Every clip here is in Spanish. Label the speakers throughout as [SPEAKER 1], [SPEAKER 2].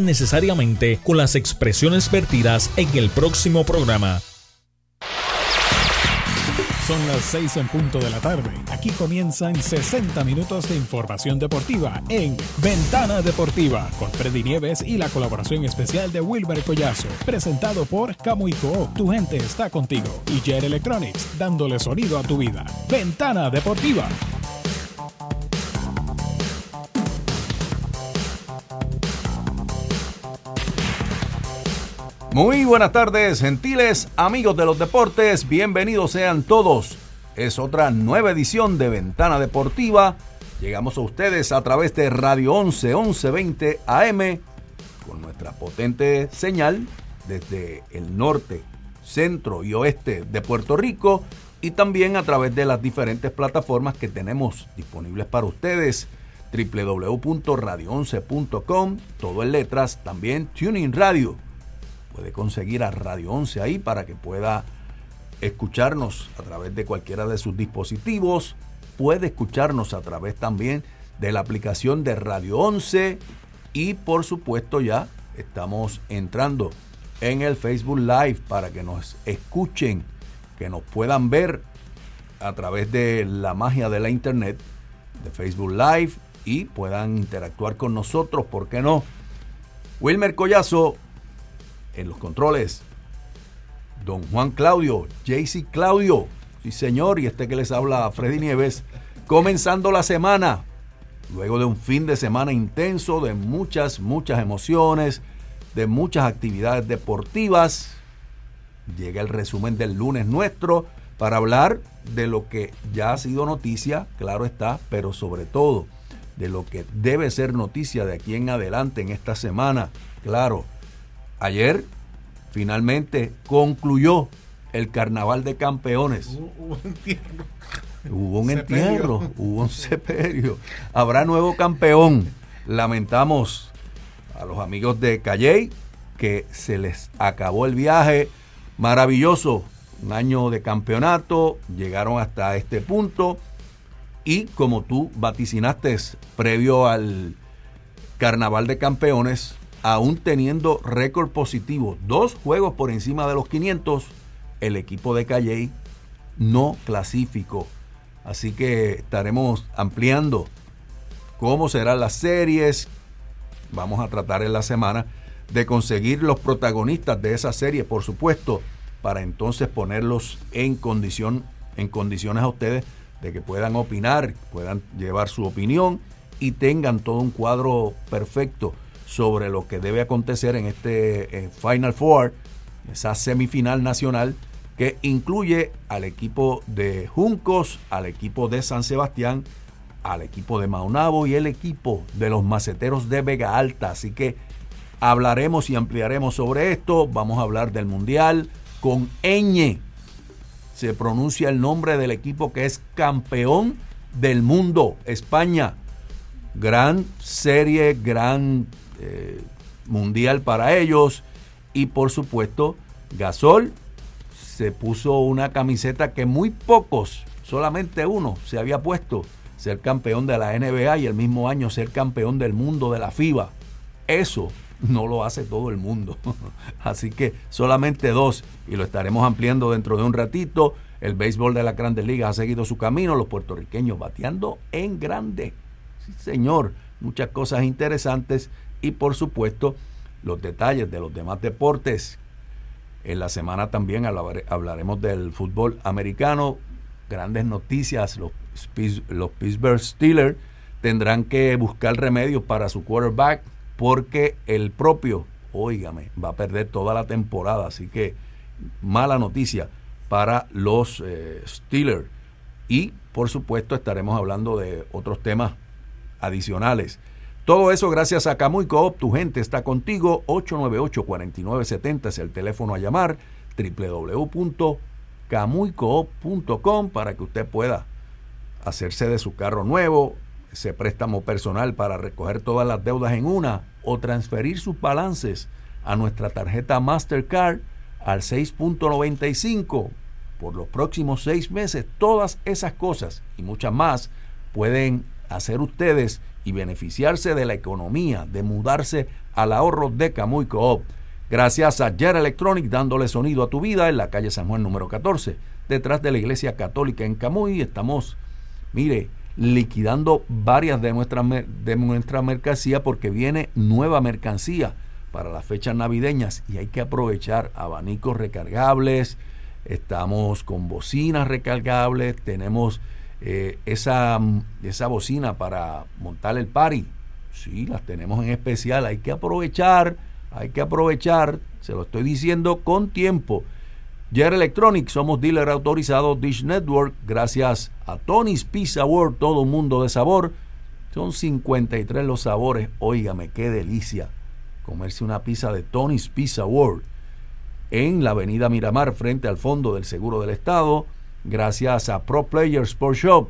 [SPEAKER 1] necesariamente con las expresiones vertidas en el próximo programa.
[SPEAKER 2] Son las 6 en punto de la tarde. Aquí comienzan 60 minutos de información deportiva en Ventana Deportiva con Freddy Nieves y la colaboración especial de Wilber Collazo. Presentado por Camuico. Tu gente está contigo. Y Jet Electronics, dándole sonido a tu vida. Ventana Deportiva.
[SPEAKER 3] Muy buenas tardes, gentiles amigos de los deportes, bienvenidos sean todos. Es otra nueva edición de Ventana Deportiva. Llegamos a ustedes a través de Radio 11 1120 AM con nuestra potente señal desde el norte, centro y oeste de Puerto Rico y también a través de las diferentes plataformas que tenemos disponibles para ustedes www.radio11.com, todo en letras, también Tuning Radio puede conseguir a Radio 11 ahí para que pueda escucharnos a través de cualquiera de sus dispositivos. Puede escucharnos a través también de la aplicación de Radio 11 y por supuesto ya estamos entrando en el Facebook Live para que nos escuchen, que nos puedan ver a través de la magia de la internet, de Facebook Live y puedan interactuar con nosotros, ¿por qué no? Wilmer Collazo en los controles, don Juan Claudio, JC Claudio, sí señor, y este que les habla, Freddy Nieves, comenzando la semana, luego de un fin de semana intenso, de muchas, muchas emociones, de muchas actividades deportivas, llega el resumen del lunes nuestro para hablar de lo que ya ha sido noticia, claro está, pero sobre todo de lo que debe ser noticia de aquí en adelante en esta semana, claro ayer finalmente concluyó el carnaval de campeones. Hubo, un entierro. Hubo un entierro, hubo un seperio. Habrá nuevo campeón. Lamentamos a los amigos de Calley que se les acabó el viaje. Maravilloso, un año de campeonato, llegaron hasta este punto y como tú vaticinaste previo al carnaval de campeones, aún teniendo récord positivo, dos juegos por encima de los 500, el equipo de Calley no clasificó. Así que estaremos ampliando cómo serán las series. Vamos a tratar en la semana de conseguir los protagonistas de esa serie, por supuesto, para entonces ponerlos en condición en condiciones a ustedes de que puedan opinar, puedan llevar su opinión y tengan todo un cuadro perfecto sobre lo que debe acontecer en este eh, Final Four, esa semifinal nacional que incluye al equipo de Juncos, al equipo de San Sebastián, al equipo de Maunabo y el equipo de los maceteros de Vega Alta. Así que hablaremos y ampliaremos sobre esto. Vamos a hablar del Mundial con Eñe. Se pronuncia el nombre del equipo que es campeón del mundo, España. Gran serie, gran mundial para ellos. Y por supuesto, Gasol se puso una camiseta que muy pocos, solamente uno, se había puesto, ser campeón de la NBA y el mismo año ser campeón del mundo de la FIBA. Eso no lo hace todo el mundo. Así que solamente dos y lo estaremos ampliando dentro de un ratito. El béisbol de la Grandes Ligas ha seguido su camino, los puertorriqueños bateando en grande. Sí, señor, muchas cosas interesantes y por supuesto los detalles de los demás deportes. En la semana también hablaremos del fútbol americano, grandes noticias, los, los Pittsburgh Steelers tendrán que buscar remedios para su quarterback porque el propio, óigame, va a perder toda la temporada, así que mala noticia para los eh, Steelers. Y por supuesto estaremos hablando de otros temas adicionales. Todo eso gracias a Camuy Coop, tu gente está contigo. 898-4970 es el teléfono a llamar. www.camuycoop.com para que usted pueda hacerse de su carro nuevo, ese préstamo personal para recoger todas las deudas en una o transferir sus balances a nuestra tarjeta Mastercard al 6.95 por los próximos seis meses. Todas esas cosas y muchas más pueden hacer ustedes y beneficiarse de la economía, de mudarse al ahorro de Camuy Coop. Gracias a Jet Electronic dándole sonido a tu vida en la calle San Juan número 14, detrás de la Iglesia Católica en Camuy. Estamos, mire, liquidando varias de nuestras de nuestra mercancía porque viene nueva mercancía para las fechas navideñas y hay que aprovechar abanicos recargables, estamos con bocinas recargables, tenemos eh, esa, esa bocina para montar el party, sí, las tenemos en especial, hay que aprovechar, hay que aprovechar, se lo estoy diciendo con tiempo. Yer Electronics, somos dealer autorizado Dish Network, gracias a Tony's Pizza World, todo un mundo de sabor. Son 53 los sabores, óigame, qué delicia comerse una pizza de Tony's Pizza World en la avenida Miramar frente al fondo del Seguro del Estado, gracias a Pro Player Sports Shop.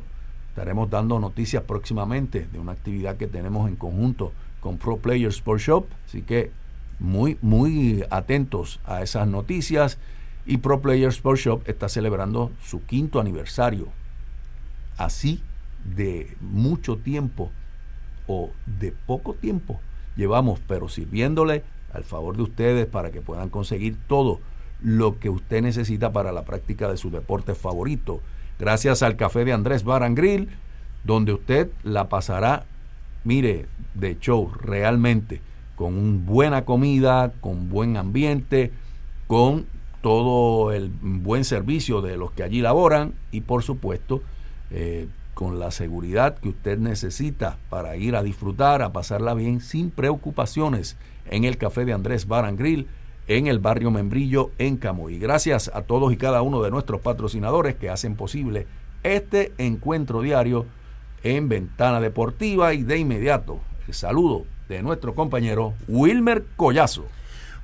[SPEAKER 3] Estaremos dando noticias próximamente de una actividad que tenemos en conjunto con Pro Player Sports Shop, así que muy, muy atentos a esas noticias. Y Pro Player Sports Shop está celebrando su quinto aniversario. Así de mucho tiempo o de poco tiempo llevamos, pero sirviéndole al favor de ustedes para que puedan conseguir todo lo que usted necesita para la práctica de su deporte favorito. Gracias al café de Andrés Barangril, donde usted la pasará, mire, de show realmente, con buena comida, con buen ambiente, con todo el buen servicio de los que allí laboran y por supuesto eh, con la seguridad que usted necesita para ir a disfrutar, a pasarla bien, sin preocupaciones, en el café de Andrés Barangril, en el barrio Membrillo, en Camuy. Gracias a todos y cada uno de nuestros patrocinadores que hacen posible este encuentro diario en Ventana Deportiva y de inmediato el saludo de nuestro compañero Wilmer Collazo.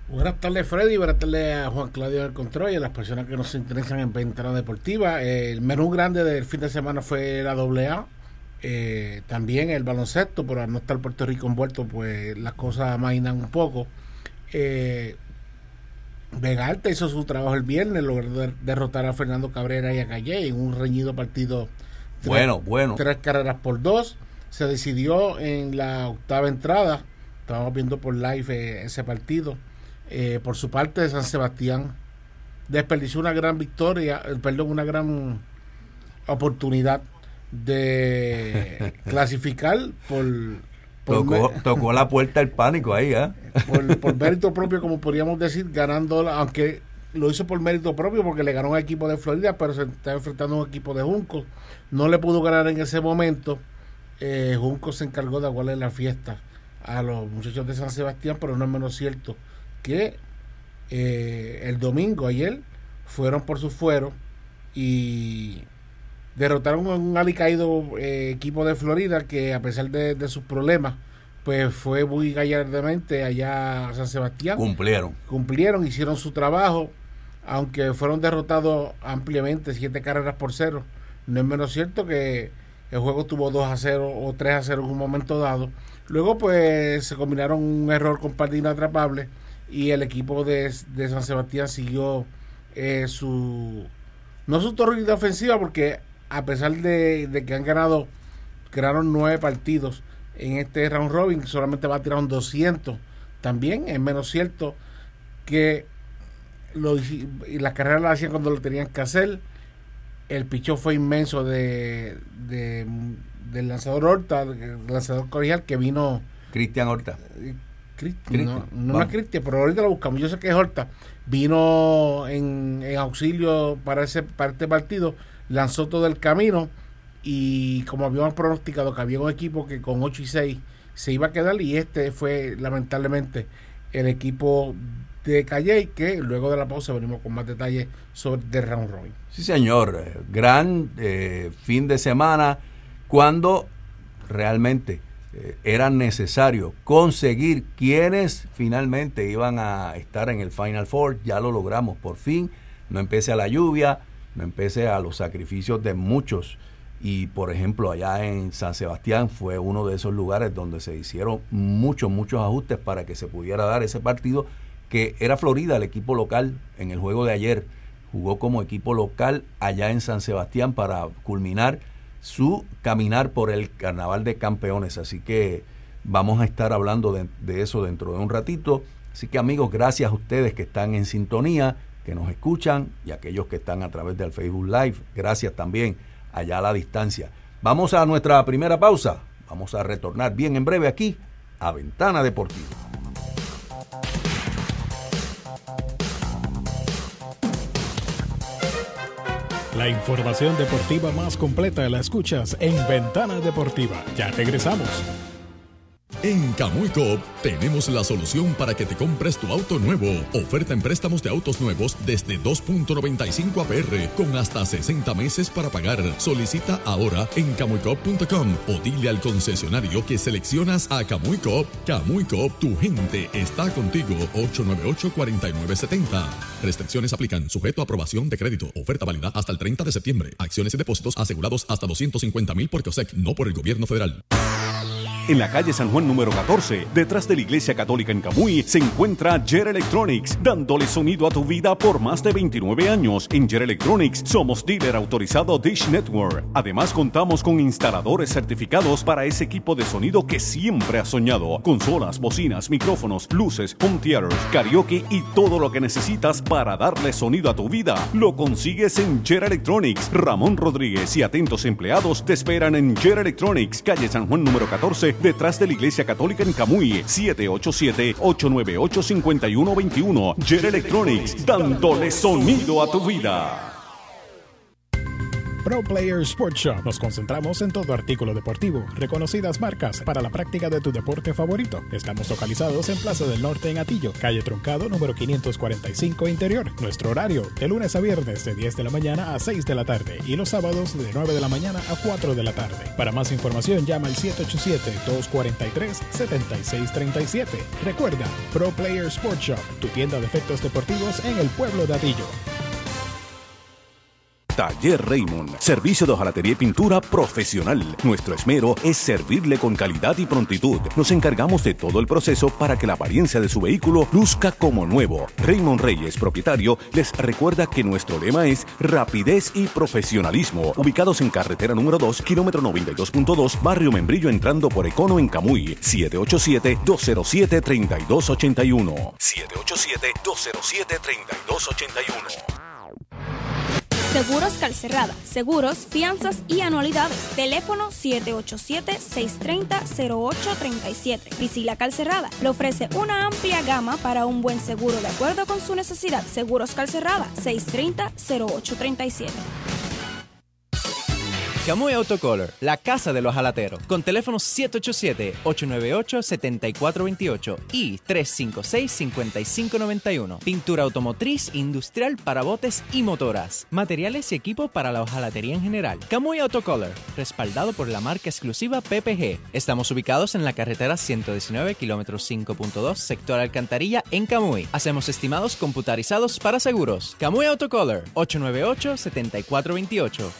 [SPEAKER 4] Buenas tardes, Freddy. Buenas tardes a Juan Claudio del Control y a las personas que nos interesan en Ventana Deportiva. El menú grande del fin de semana fue la AA. Eh, también el baloncesto, al no estar Puerto Rico envuelto, pues las cosas amainan un poco. Eh, Vega Alta hizo su trabajo el viernes, logró derrotar a Fernando Cabrera y a Calle en un reñido partido.
[SPEAKER 3] bueno, bueno.
[SPEAKER 4] Tres carreras por dos. Se decidió en la octava entrada. Estábamos viendo por live eh, ese partido eh, por su parte de San Sebastián desperdició una gran victoria, eh, perdón, una gran oportunidad de clasificar por,
[SPEAKER 3] tocó, la puerta el pánico ahí, ¿eh?
[SPEAKER 4] por, mérito propio, como podríamos decir, ganando, aunque lo hizo por mérito propio porque le ganó un equipo de Florida, pero se está enfrentando a un equipo de Junco. No le pudo ganar en ese momento. Eh, Junco se encargó de aguarle la fiesta a los muchachos de San Sebastián, pero no es menos cierto que eh, el domingo, ayer, fueron por su fuero y derrotaron a un alicaído eh, equipo de Florida que a pesar de, sus problemas, pues fue muy gallardamente allá a San Sebastián.
[SPEAKER 3] Cumplieron.
[SPEAKER 4] Cumplieron, hicieron su trabajo, aunque fueron derrotados ampliamente, siete carreras por cero. No es menos cierto que el juego tuvo 2 a 0 o 3 a 0 en un momento dado. Luego pues se combinaron un error con partido inatrapable y el equipo de, San Sebastián siguió eh, su no su torre ofensiva porque a pesar de, que han ganado crearon nueve partidos en este round robin solamente va a tirar un 200 también es menos cierto que lo, y las carreras las hacían cuando lo tenían que hacer. El pichó fue inmenso de, del lanzador Horta el lanzador colegial que vino
[SPEAKER 3] Cristian Horta.
[SPEAKER 4] eh, no, no es Cristian, pero ahorita lo buscamos. Yo sé que es Horta. Vino en, auxilio para, ese, para este partido, lanzó todo el camino y como habíamos pronosticado que había un equipo que con 8 y 6 se iba a quedar y este fue lamentablemente el equipo de Calle que luego de la pausa venimos con más detalles sobre The round robin.
[SPEAKER 3] Sí señor, eh, gran eh, fin de semana cuando realmente eh, era necesario conseguir quienes finalmente iban a estar en el Final Four. Ya lo logramos por fin. No empecé a la lluvia, no empecé a los sacrificios de muchos. Y por ejemplo, allá en San Sebastián fue uno de esos lugares donde se hicieron muchos, muchos ajustes para que se pudiera dar ese partido, que era Florida, el equipo local, en el juego de ayer. Jugó como equipo local allá en San Sebastián para culminar su caminar por el Carnaval de Campeones. Así que vamos a estar hablando de, eso dentro de un ratito. Así que amigos, gracias a ustedes que están en sintonía, que nos escuchan y aquellos que están a través del Facebook Live. Gracias también allá a la distancia. Vamos a nuestra primera pausa. Vamos a retornar bien en breve aquí a Ventana Deportiva.
[SPEAKER 2] La información deportiva más completa la escuchas en Ventana Deportiva. Ya regresamos.
[SPEAKER 5] En Camuy Coop tenemos la solución para que te compres tu auto nuevo. Oferta en préstamos de autos nuevos desde 2.95 APR con hasta 60 meses para pagar. Solicita ahora en camuйcoop.com o dile al concesionario que seleccionas a. Camuy Coop, tu gente está contigo. 898-4970. Restricciones aplican. Sujeto a aprobación de crédito. Oferta válida hasta el 30 de septiembre. Acciones y depósitos asegurados hasta 250 mil por COSEC, no por el gobierno federal.
[SPEAKER 6] En la calle San Juan número 14, detrás de la Iglesia Católica en Camuy, se encuentra Jer Electronics, dándole sonido a tu vida por más de 29 años. En Jer Electronics somos dealer autorizado Dish Network. Además contamos con instaladores certificados para ese equipo de sonido que siempre has soñado. Consolas, bocinas, micrófonos, luces, home theaters, karaoke y todo lo que necesitas para darle sonido a tu vida. Lo consigues en Jer Electronics. Ramón Rodríguez y atentos empleados te esperan en Jer Electronics, calle San Juan número 14 detrás de la Iglesia Católica en Camuy, 787-898-5121. Jet Electronics, dándole sonido a tu vida.
[SPEAKER 2] Pro Player Sports Shop. Nos concentramos en todo artículo deportivo, reconocidas marcas para la práctica de tu deporte favorito. Estamos localizados en Plaza del Norte en Atillo, calle Truncado número 545 Interior. Nuestro horario de lunes a viernes de 10 de la mañana a 6 de la tarde y los sábados de 9 de la mañana a 4 de la tarde. Para más información llama al 787-243-7637. Recuerda, Pro Player Sports Shop, tu tienda de efectos deportivos en el pueblo de Atillo.
[SPEAKER 6] Taller Raymond, servicio de hojalatería y pintura profesional. Nuestro esmero es servirle con calidad y prontitud. Nos encargamos de todo el proceso para que la apariencia de su vehículo luzca como nuevo. Raymond Reyes, propietario, les recuerda que nuestro lema es rapidez y profesionalismo. Ubicados en carretera número 2, kilómetro 92.2, barrio Membrillo entrando por Econo en Camuy. 787-207-3281. 787-207-3281.
[SPEAKER 7] Seguros Calcerrada, seguros, fianzas y anualidades. Teléfono 787-630-0837. Priscila Calcerrada le ofrece una amplia gama para un buen seguro de acuerdo con su necesidad. Seguros Calcerrada, 630-0837.
[SPEAKER 8] Camuy Autocolor, la casa de los jalateros, con teléfonos 787-898-7428 y 356-5591. Pintura automotriz, industrial para botes y motoras. Materiales y equipo para la hojalatería en general. Camuy Autocolor, respaldado por la marca exclusiva PPG. Estamos ubicados en la carretera 119, kilómetros 5.2, sector Alcantarilla, en Camuy. Hacemos estimados computarizados para seguros. Camuy Autocolor, 898-7428.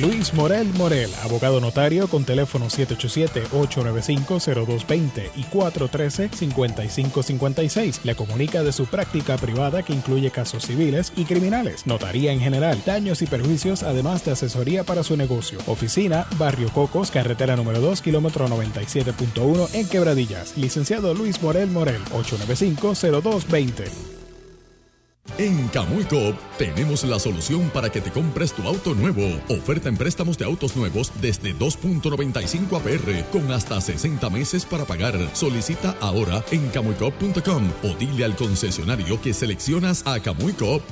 [SPEAKER 2] Luis Morel Morel, abogado notario con teléfono 787-895-0220 y 413-5556. Le comunica de su práctica privada que incluye casos civiles y criminales, notaría en general, daños y perjuicios, además de asesoría para su negocio. Oficina, Barrio Cocos, carretera número 2, kilómetro 97.1 en Quebradillas. Licenciado Luis Morel Morel, 895-0220.
[SPEAKER 5] En Camuy Coop tenemos la solución para que te compres tu auto nuevo. Oferta en préstamos de autos nuevos desde 2.95 APR con hasta 60 meses para pagar. Solicita ahora en camuycoop.com o dile al concesionario que seleccionas a. Camuy Coop,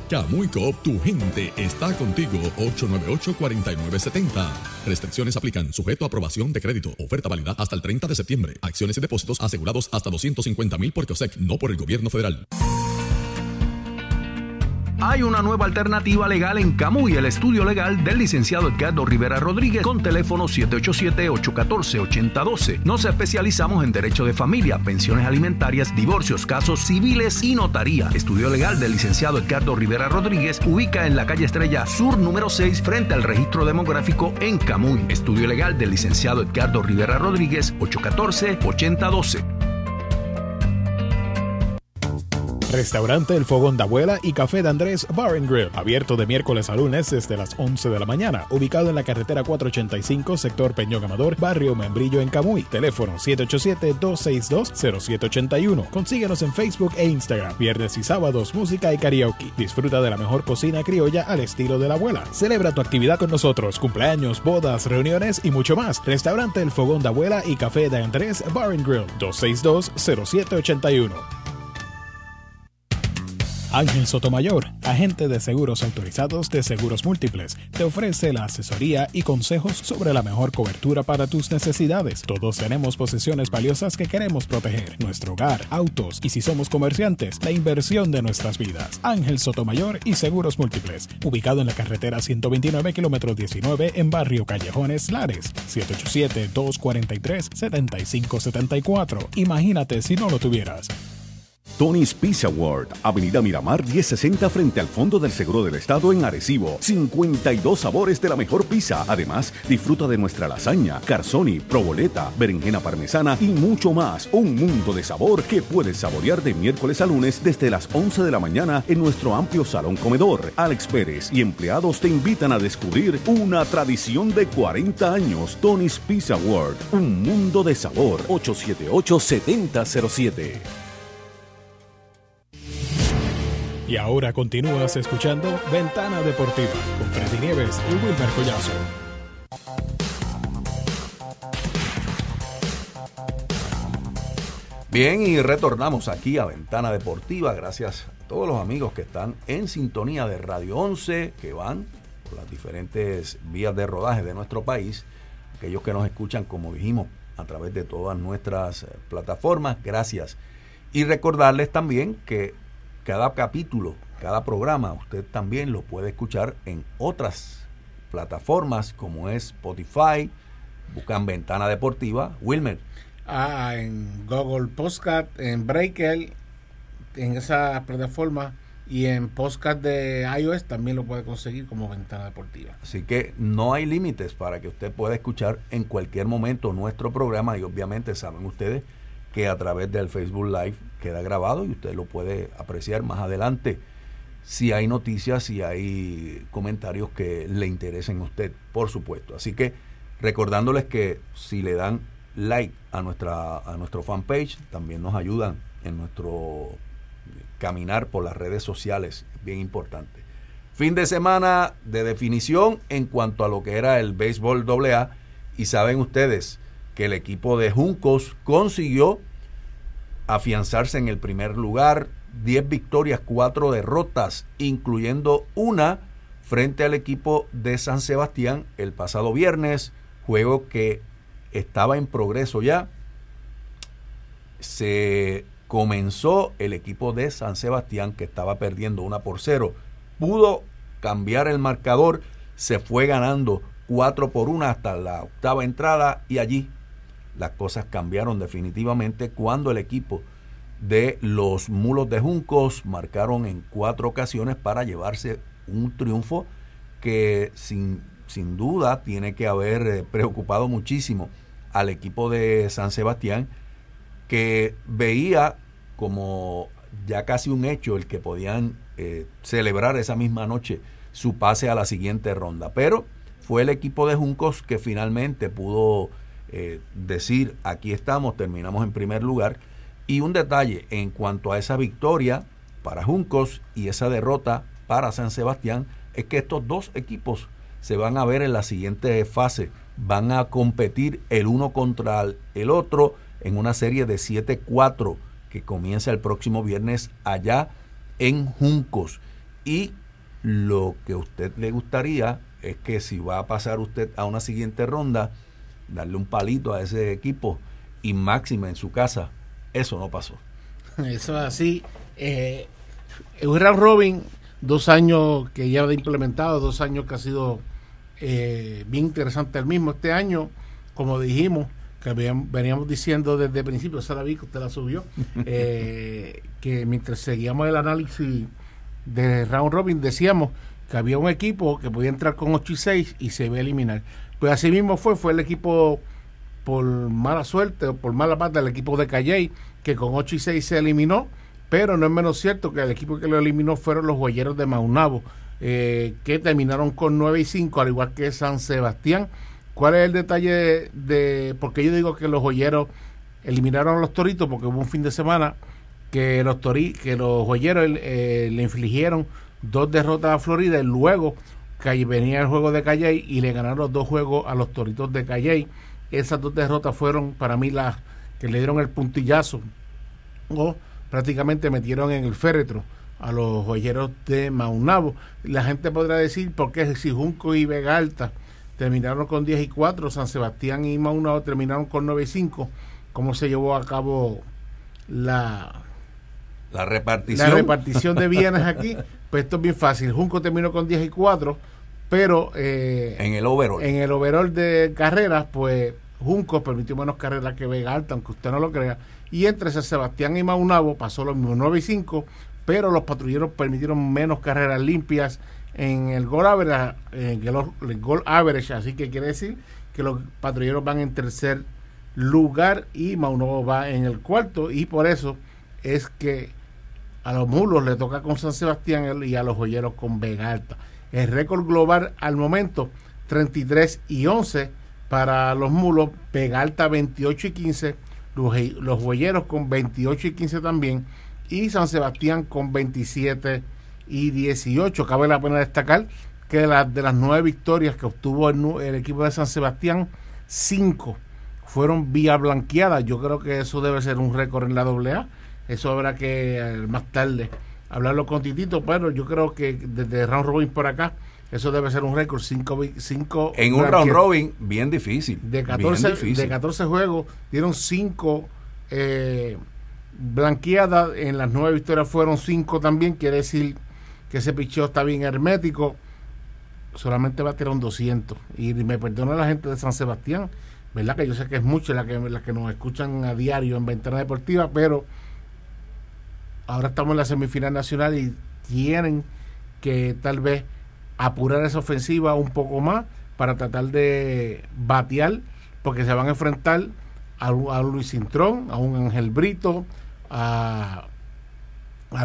[SPEAKER 5] tu gente está contigo. 898-4970. Restricciones aplican. Sujeto a aprobación de crédito. Oferta válida hasta el 30 de septiembre. Acciones y depósitos asegurados hasta 250 mil por COSEC, no por el gobierno federal.
[SPEAKER 3] Hay una nueva alternativa legal en Camuy, el estudio legal del licenciado Edgardo Rivera Rodríguez con teléfono 787-814-8012. Nos especializamos en derecho de familia, pensiones alimentarias, divorcios, casos civiles y notaría. Estudio legal del licenciado Edgardo Rivera Rodríguez ubica en la calle Estrella Sur número 6 frente al registro demográfico en Camuy. Estudio legal del licenciado Edgardo Rivera Rodríguez 814-8012.
[SPEAKER 2] Restaurante El Fogón de Abuela y Café de Andrés Bar and Grill, abierto de miércoles a lunes desde las 11 de la mañana, ubicado en la carretera 485, sector Peñón Amador, barrio Membrillo en Camuy. Teléfono 787-262-0781. Consíguenos en Facebook e Instagram. Viernes y sábados, música y karaoke. Disfruta de la mejor cocina criolla al estilo de la abuela. Celebra tu actividad con nosotros, cumpleaños, bodas, reuniones y mucho más. Restaurante El Fogón de Abuela y Café de Andrés Bar and Grill, 262-0781. Ángel Sotomayor, agente de seguros autorizados de Seguros Múltiples, te ofrece la asesoría y consejos sobre la mejor cobertura para tus necesidades. Todos tenemos posesiones valiosas que queremos proteger, nuestro hogar, autos y si somos comerciantes, la inversión de nuestras vidas. Ángel Sotomayor y Seguros Múltiples, ubicado en la carretera 129 kilómetro 19 en Barrio Callejones Lares, 787-243-7574. Imagínate si no lo tuvieras.
[SPEAKER 6] Tony's Pizza World, Avenida Miramar 1060 frente al Fondo del Seguro del Estado en Arecibo. 52 sabores de la mejor pizza. Además, disfruta de nuestra lasaña, carzoni, proboleta, berenjena parmesana y mucho más. Un mundo de sabor que puedes saborear de miércoles a lunes desde las 11 de la mañana en nuestro amplio salón comedor. Alex Pérez y empleados te invitan a descubrir una tradición de 40 años. Tony's Pizza World, un mundo de sabor. 878-7007.
[SPEAKER 2] Y ahora continúas escuchando Ventana Deportiva con Freddy Nieves y Wilmer Collazo.
[SPEAKER 3] Bien, y retornamos aquí a Ventana Deportiva. Gracias a todos los amigos que están en sintonía de Radio 11, que van por las diferentes vías de rodaje de nuestro país. Aquellos que nos escuchan, como dijimos, a través de todas nuestras plataformas. Gracias. Y recordarles también que cada capítulo, cada programa, usted también lo puede escuchar en otras plataformas como es Spotify, buscan Ventana Deportiva, Wilmer.
[SPEAKER 4] Ah, en Google Podcast, en Breaker, en esa plataforma y en podcast de iOS también lo puede conseguir como Ventana Deportiva.
[SPEAKER 3] Así que no hay límites para que usted pueda escuchar en cualquier momento nuestro programa y obviamente saben ustedes que a través del Facebook Live queda grabado y usted lo puede apreciar más adelante si hay noticias, si hay comentarios que le interesen a usted, por supuesto. Así que recordándoles que si le dan like a nuestra a nuestro fanpage, también nos ayudan en nuestro caminar por las redes sociales, es bien importante. Fin de semana de definición en cuanto a lo que era el béisbol AA y saben ustedes que el equipo de Juncos consiguió afianzarse en el primer lugar, 10 victorias, 4 derrotas, incluyendo una frente al equipo de San Sebastián el pasado viernes, juego que estaba en progreso ya. Se comenzó el equipo de San Sebastián que estaba perdiendo una por cero. Pudo cambiar el marcador, se fue ganando 4 por 1 hasta la octava entrada y allí las cosas cambiaron definitivamente cuando el equipo de los mulos de Juncos marcaron en cuatro ocasiones para llevarse un triunfo que sin, sin duda tiene que haber eh, preocupado muchísimo al equipo de San Sebastián que veía como ya casi un hecho el que podían eh, celebrar esa misma noche su pase a la siguiente ronda. Pero fue el equipo de Juncos que finalmente pudo eh, decir aquí estamos, terminamos en primer lugar. Y un detalle en cuanto a esa victoria para Juncos y esa derrota para San Sebastián es que estos dos equipos se van a ver en la siguiente fase. Van a competir el uno contra el otro en una serie de 7-4 que comienza el próximo viernes allá en Juncos. Y lo que a usted le gustaría es que si va a pasar usted a una siguiente ronda, darle un palito a ese equipo y máxima en su casa. Eso no pasó.
[SPEAKER 4] Eso es así. Eh, un round robin, dos años que ya ha implementado, dos años que ha sido eh, bien interesante el mismo. Este año, como dijimos, que veníamos diciendo desde el principio, esa la vi que usted la subió, eh, que mientras seguíamos el análisis de round robin, decíamos que había un equipo que podía entrar con 8 y 6 y se iba a eliminar. Pues así mismo fue, fue el equipo por mala suerte o por mala pata el equipo de Calley, que con 8 y 6 se eliminó, pero no es menos cierto que el equipo que lo eliminó fueron los Joyeros de Maunabo, eh, que terminaron con 9 y 5, al igual que San Sebastián. ¿Cuál es el detalle de, porque yo digo que los Joyeros eliminaron a los Toritos? Porque hubo un fin de semana que los tori, que los Joyeros eh, le infligieron dos derrotas a Florida y luego venía el juego de Calley y le ganaron los dos juegos a los Toritos de Calley. Esas dos derrotas fueron para mí las que le dieron el puntillazo o prácticamente metieron en el féretro a los joyeros de Maunabo. La gente podrá decir, por qué si Junco y Vega Alta terminaron con 10 y 4, San Sebastián y Maunabo terminaron con 9 y 5, ¿cómo se llevó a cabo la,
[SPEAKER 3] la repartición.
[SPEAKER 4] La repartición de bienes aquí, pues esto es bien fácil. Junco terminó con 10 y 4, pero
[SPEAKER 3] eh, en el overall.
[SPEAKER 4] En el overall de carreras, pues Junco permitió menos carreras que Vega Alta, aunque usted no lo crea. Y entre San Sebastián y Maunabo pasó lo mismo, 9 y 5, pero los patrulleros permitieron menos carreras limpias en el gol average, en el, gol average, así que quiere decir que los patrulleros van en tercer lugar y Maunabo va en el cuarto y por eso es que a los mulos le toca con San Sebastián y a los joyeros con Vega Alta. El récord global al momento 33 y 11 para los mulos, Vega Alta 28 y 15, los, los joyeros con 28 y 15 también y San Sebastián con 27 y 18. Cabe la pena destacar que de, de las nueve victorias que obtuvo el, equipo de San Sebastián, cinco fueron vía blanqueadas. Yo creo que eso debe ser un récord en la AA. Eso habrá que eh, más tarde hablarlo con Titito, pero yo creo que desde round robin por acá, eso debe ser un récord. Cinco, cinco
[SPEAKER 3] en un round robin bien difícil.
[SPEAKER 4] De 14, De 14 juegos dieron cinco eh, blanqueadas. En las nueve victorias fueron cinco también. Quiere decir que ese picheo está bien hermético. Solamente va a tirar un 200. Y me perdona la gente de San Sebastián, ¿verdad? Que yo sé que es mucho la que, la que nos escuchan a diario en Ventana Deportiva, pero ahora estamos en la semifinal nacional y tienen que tal vez apurar esa ofensiva un poco más para tratar de batear, porque se van a enfrentar a, a Luis Cintrón, a un Ángel Brito, a,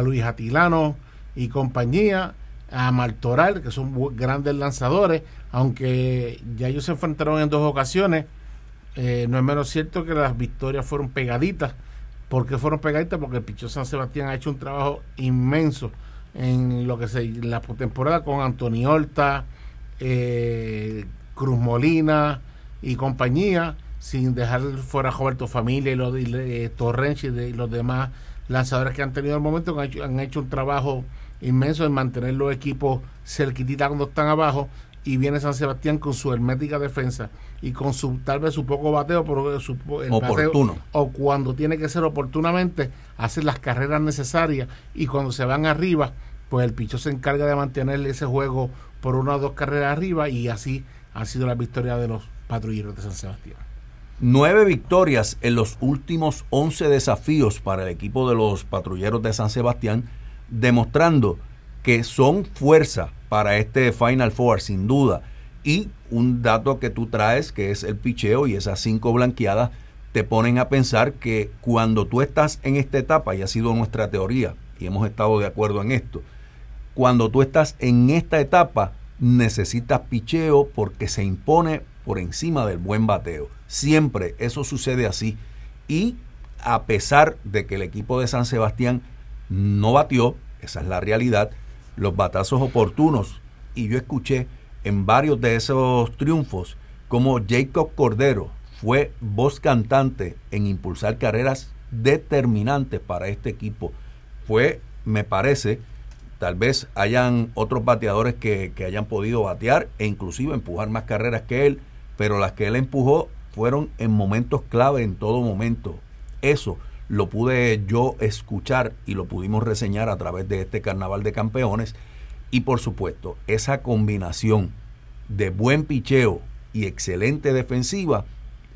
[SPEAKER 4] Luis Atilano y compañía, a Martoral, que son grandes lanzadores, aunque ya ellos se enfrentaron en dos ocasiones, eh, no es menos cierto que las victorias fueron pegaditas. ¿Por qué fueron pegaditas? Porque el Picho San Sebastián ha hecho un trabajo inmenso en lo que se la temporada con Antonio Horta, eh, Cruz Molina y compañía sin dejar fuera a Roberto Familia y los de Torrenchi y, los demás lanzadores que han tenido el momento, que han hecho, un trabajo inmenso en mantener los equipos cerquititas cuando están abajo y viene San Sebastián con su hermética defensa y con su tal vez su poco bateo, pero su,
[SPEAKER 3] Oportuno.
[SPEAKER 4] o cuando tiene que ser oportunamente, hacer las carreras necesarias y cuando se van arriba, pues el picho se encarga de mantener ese juego por una o dos carreras arriba y así ha sido la victoria de los patrulleros de San Sebastián.
[SPEAKER 3] Nueve victorias en los últimos once desafíos para el equipo de los patrulleros de San Sebastián, demostrando que son fuerza para este Final Four, sin duda. Y un dato que tú traes, que es el picheo y esas cinco blanqueadas, te ponen a pensar que cuando tú estás en esta etapa, y ha sido nuestra teoría, y hemos estado de acuerdo en esto, cuando tú estás en esta etapa, necesitas picheo porque se impone por encima del buen bateo. Siempre eso sucede así. Y a pesar de que el equipo de San Sebastián no batió, esa es la realidad, los batazos oportunos. Y yo escuché en varios de esos triunfos como Jacob Cordero fue voz cantante en impulsar carreras determinantes para este equipo. Fue, me parece, tal vez hayan otros bateadores que, que hayan podido batear e inclusive empujar más carreras que él, pero las que él empujó fueron en momentos clave en todo momento. Eso lo pude yo escuchar y lo pudimos reseñar a través de este carnaval de campeones. Y por supuesto, esa combinación de buen picheo y excelente defensiva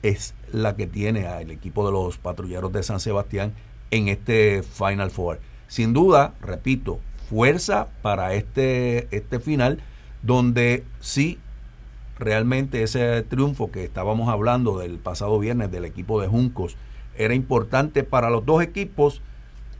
[SPEAKER 3] es la que tiene al equipo de los patrulleros de San Sebastián en este Final Four. Sin duda, repito, fuerza para este, este final, donde sí realmente ese triunfo que estábamos hablando del pasado viernes del equipo de Juncos era importante para los dos equipos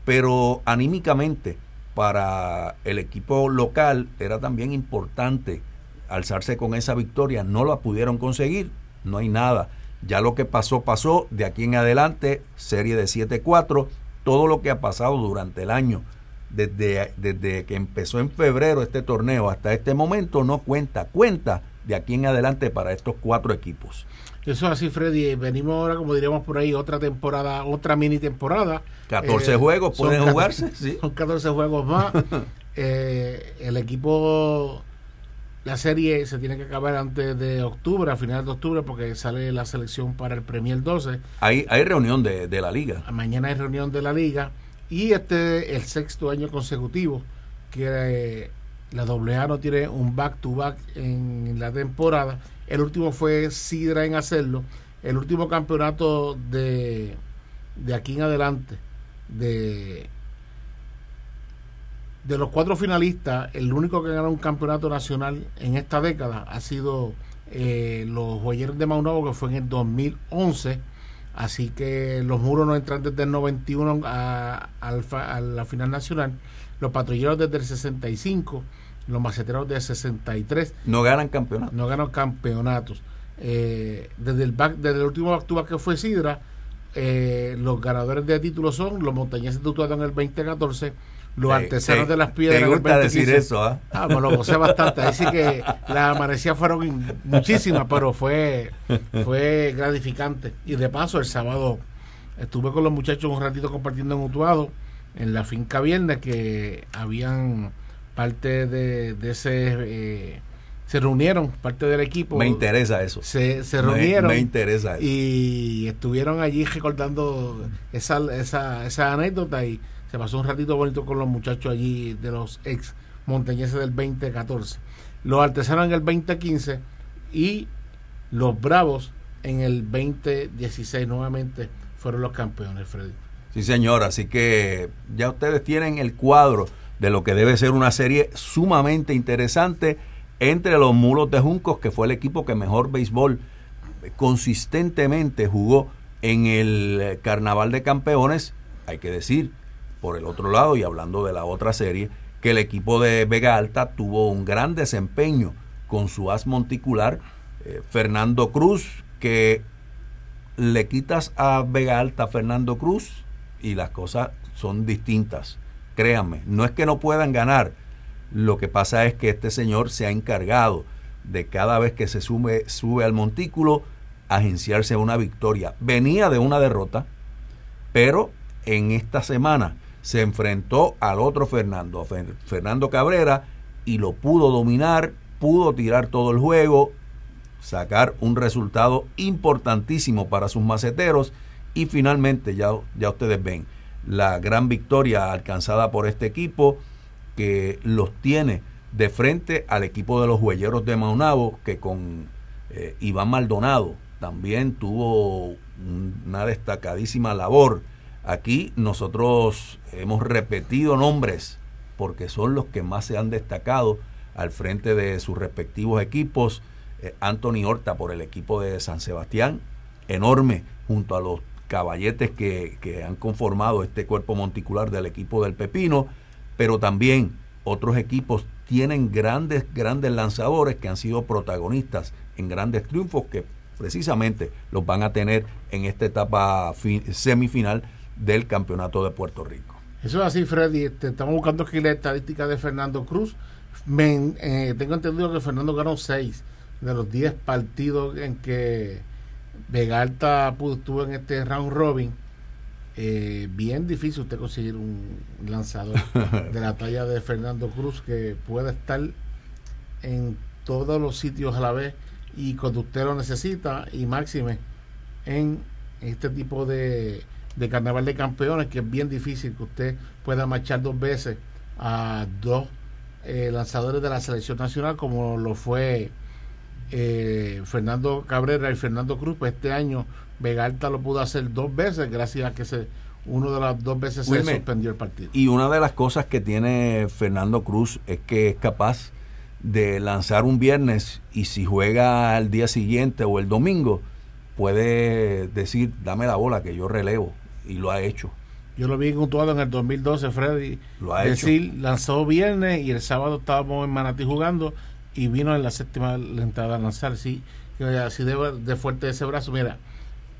[SPEAKER 3] pero anímicamente para el equipo local era también importante alzarse con esa victoria. No la pudieron conseguir, no hay nada. Ya lo que pasó, pasó. De aquí en adelante, serie de 7-4. Todo lo que ha pasado durante el año, desde, desde que empezó en febrero este torneo hasta este momento, no cuenta. Cuenta de aquí en adelante para estos cuatro equipos.
[SPEAKER 4] Eso es así, Freddy. Venimos ahora, como diríamos por ahí, otra temporada, otra mini temporada.
[SPEAKER 3] 14 eh, juegos pueden jugarse.
[SPEAKER 4] Son 14 juegos más. Eh, el equipo, la serie se tiene que acabar antes de octubre, a finales de octubre, porque sale la selección para el Premier 12.
[SPEAKER 3] Hay, hay reunión de, de la liga.
[SPEAKER 4] Mañana hay reunión de la liga. Y este el sexto año consecutivo que eh, la AA no tiene un back-to-back en la temporada. El último fue Sidra en hacerlo. El último campeonato de, de aquí en adelante, de, de los cuatro finalistas, el único que ganó un campeonato nacional en esta década ha sido eh, los Joyeros de Maunabo, que fue en el 2011. Así que los muros no entran desde el 91 a, a la final nacional. Los patrulleros desde el 65 los maceteros de 63.
[SPEAKER 3] No ganan campeonatos.
[SPEAKER 4] No ganan campeonatos. Eh, desde, el back, desde el último back que fue Sidra, eh, los ganadores de títulos son los montañeses de Utuado en el 2014, los artesanos de las piedras
[SPEAKER 3] en el 2015. decir eso, ¿ah?
[SPEAKER 4] Ah, me lo gocé bastante. Así que las amanecidas fueron muchísimas, pero fue, fue gratificante. Y de paso, el sábado estuve con los muchachos un ratito compartiendo en Utuado, en la finca viernes, que habían parte de, ese... Eh, se reunieron, parte del equipo.
[SPEAKER 3] Me interesa eso.
[SPEAKER 4] Se, se reunieron.
[SPEAKER 3] Me, interesa eso.
[SPEAKER 4] Y estuvieron allí recordando esa, esa, esa anécdota y se pasó un ratito bonito con los muchachos allí de los ex montañeses del 2014. Los artesanos en el 2015 y los bravos en el 2016 nuevamente fueron los campeones, Freddy.
[SPEAKER 3] Sí, señor. Así que ya ustedes tienen el cuadro de lo que debe ser una serie sumamente interesante entre los Mulos de Juncos, que fue el equipo que mejor béisbol consistentemente jugó en el Carnaval de Campeones, hay que decir, por el otro lado, y hablando de la otra serie, que el equipo de Vega Alta tuvo un gran desempeño con su as monticular, eh, Fernando Cruz, que le quitas a Vega Alta Fernando Cruz y las cosas son distintas créanme, no es que no puedan ganar, lo que pasa es que este señor se ha encargado de cada vez que se sube, sube al montículo, agenciarse una victoria. Venía de una derrota, pero en esta semana se enfrentó al otro Fernando, Fernando Cabrera, y lo pudo dominar, pudo tirar todo el juego, sacar un resultado importantísimo para sus maceteros y finalmente ya, ya ustedes ven, la gran victoria alcanzada por este equipo que los tiene de frente al equipo de los Huelleros de Maunabo que con eh, Iván Maldonado también tuvo una destacadísima labor. Aquí nosotros hemos repetido nombres porque son los que más se han destacado al frente de sus respectivos equipos. Eh, Anthony Horta por el equipo de San Sebastián, enorme junto a los caballetes que, han conformado este cuerpo monticular del equipo del Pepino, pero también otros equipos tienen grandes, grandes lanzadores que han sido protagonistas en grandes triunfos que precisamente los van a tener en esta etapa semifinal del Campeonato de Puerto Rico.
[SPEAKER 4] Eso es así, Freddy. Este, estamos buscando aquí la estadística de Fernando Cruz. Eh, tengo entendido que Fernando ganó 6 de los 10 partidos en que Vega Alta estuvo en este round robin. Eh, bien difícil usted conseguir un lanzador de la talla de Fernando Cruz que pueda estar en todos los sitios a la vez y cuando usted lo necesita y máxime en este tipo de, de carnaval de campeones que es bien difícil que usted pueda marchar dos veces a dos eh, lanzadores de la selección nacional como lo fue eh, Fernando Cabrera y Fernando Cruz, pues este año Vega Alta lo pudo hacer dos veces gracias a que se uno de las dos veces se suspendió el partido.
[SPEAKER 3] Y una de las cosas que tiene Fernando Cruz es que es capaz de lanzar un viernes y si juega al día siguiente o el domingo, puede decir, dame la bola que yo relevo. Y lo ha hecho.
[SPEAKER 4] Yo lo vi en el 2012, Freddy.
[SPEAKER 3] Lo ha
[SPEAKER 4] decir, lanzó viernes y el sábado estábamos en Manatí jugando y vino en la séptima entrada a lanzar. Sí, así de, de fuerte ese brazo. Mira,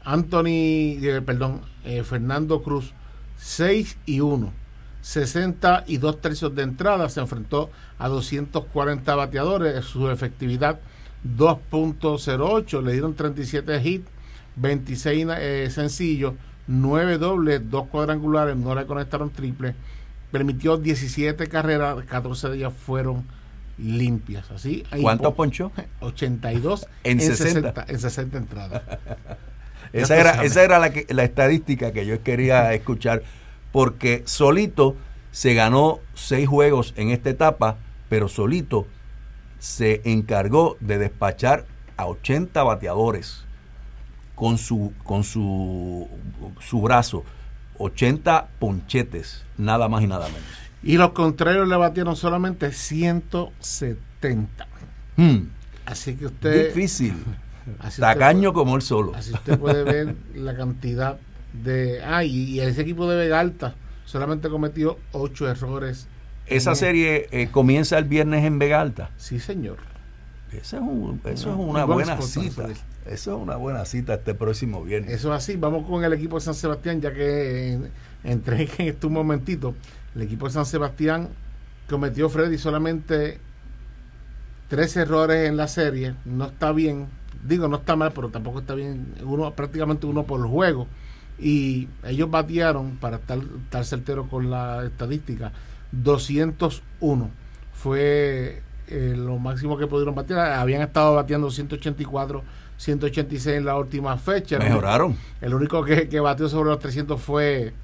[SPEAKER 4] Anthony, eh, perdón, eh, Fernando Cruz, 6 y 1. 62 tercios de entrada, se enfrentó a 240 bateadores, su efectividad 2.08, le dieron 37 hits, 26 eh, sencillos, 9 dobles, 2 cuadrangulares, no le conectaron triple, permitió 17 carreras, 14 días fueron limpias. Así,
[SPEAKER 3] ¿Cuánto ponchó?
[SPEAKER 4] 82 en, 60. en 60 entradas.
[SPEAKER 3] esa era, esa era la, la estadística que yo quería escuchar, porque solito se ganó 6 juegos en esta etapa, pero solito se encargó de despachar a 80 bateadores con su, con su, su brazo. 80 ponchetes, nada más y nada menos.
[SPEAKER 4] Y los contrarios le batieron solamente 170.
[SPEAKER 3] Hmm.
[SPEAKER 4] Así que usted...
[SPEAKER 3] Difícil. Tacaño como el solo.
[SPEAKER 4] Así usted puede ver la cantidad de... Ah, y, ese equipo de Vega Alta solamente cometió 8 errores
[SPEAKER 3] esa serie eh, comienza el viernes en Vega Alta.
[SPEAKER 4] Sí, señor.
[SPEAKER 3] Eso es, eso es una buena cita. Eso es una buena cita este próximo viernes.
[SPEAKER 4] Eso es así. Vamos con el equipo de San Sebastián, ya que entré en este momentito. El equipo de San Sebastián cometió Freddy solamente tres errores en la serie. No está bien. Digo, no está mal, pero tampoco está bien. Uno, prácticamente uno por juego. Y ellos batearon, para estar, estar certero con la estadística, 201 fue eh, lo máximo que pudieron batir. Habían estado bateando 184, 186 en la última fecha.
[SPEAKER 3] Mejoraron.
[SPEAKER 4] El único que, que batió sobre los 300 fue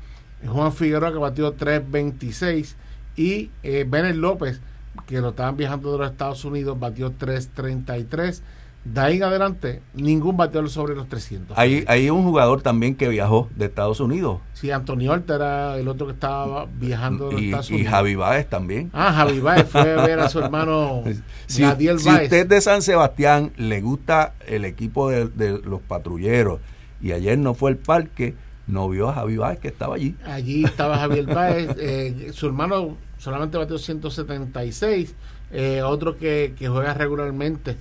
[SPEAKER 4] Juan Figueroa, que batió 326. Y eh, López, que lo estaban viajando de los Estados Unidos, batió 333. De ahí en adelante, ningún bateador sobre los 300.
[SPEAKER 3] Hay, hay un jugador también que viajó de Estados Unidos.
[SPEAKER 4] Sí, Antonio Horta era el otro que estaba viajando de
[SPEAKER 3] los
[SPEAKER 4] Estados Unidos.
[SPEAKER 3] Y Javi Baez también.
[SPEAKER 4] Ah, Javi Baez fue a ver a su hermano
[SPEAKER 3] si, Gadiel si usted de San Sebastián le gusta el equipo de, los patrulleros y ayer no fue al parque, no vio a Javi Baez que estaba allí.
[SPEAKER 4] Allí estaba Javier Baez. Eh, su hermano solamente batió 176. Eh, otro que, que juega regularmente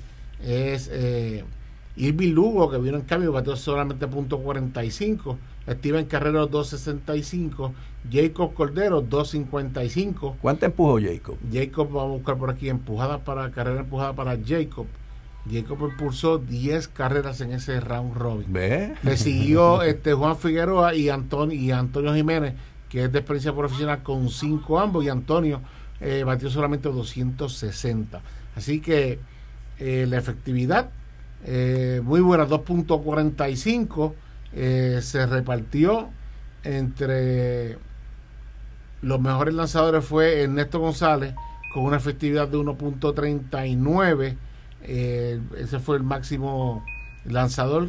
[SPEAKER 4] es eh, Irving Lugo, que vino en cambio, batió solamente punto .45. Steven Carrero 2.65. Jacob Cordero 2.55.
[SPEAKER 3] ¿Cuánto empujó Jacob?
[SPEAKER 4] Jacob, vamos a buscar por aquí, empujada para, carrera empujada para Jacob. Jacob impulsó 10 carreras en ese round robin.
[SPEAKER 3] ¿Ve?
[SPEAKER 4] Le siguió este Juan Figueroa y Antonio, y Antonio Jiménez, que es de experiencia profesional con 5 ambos, y Antonio eh, batió solamente 260. Así que eh, la efectividad eh, muy buena, 2.45, eh, se repartió entre los mejores lanzadores fue Ernesto González con una efectividad de 1.39, ese fue el máximo lanzador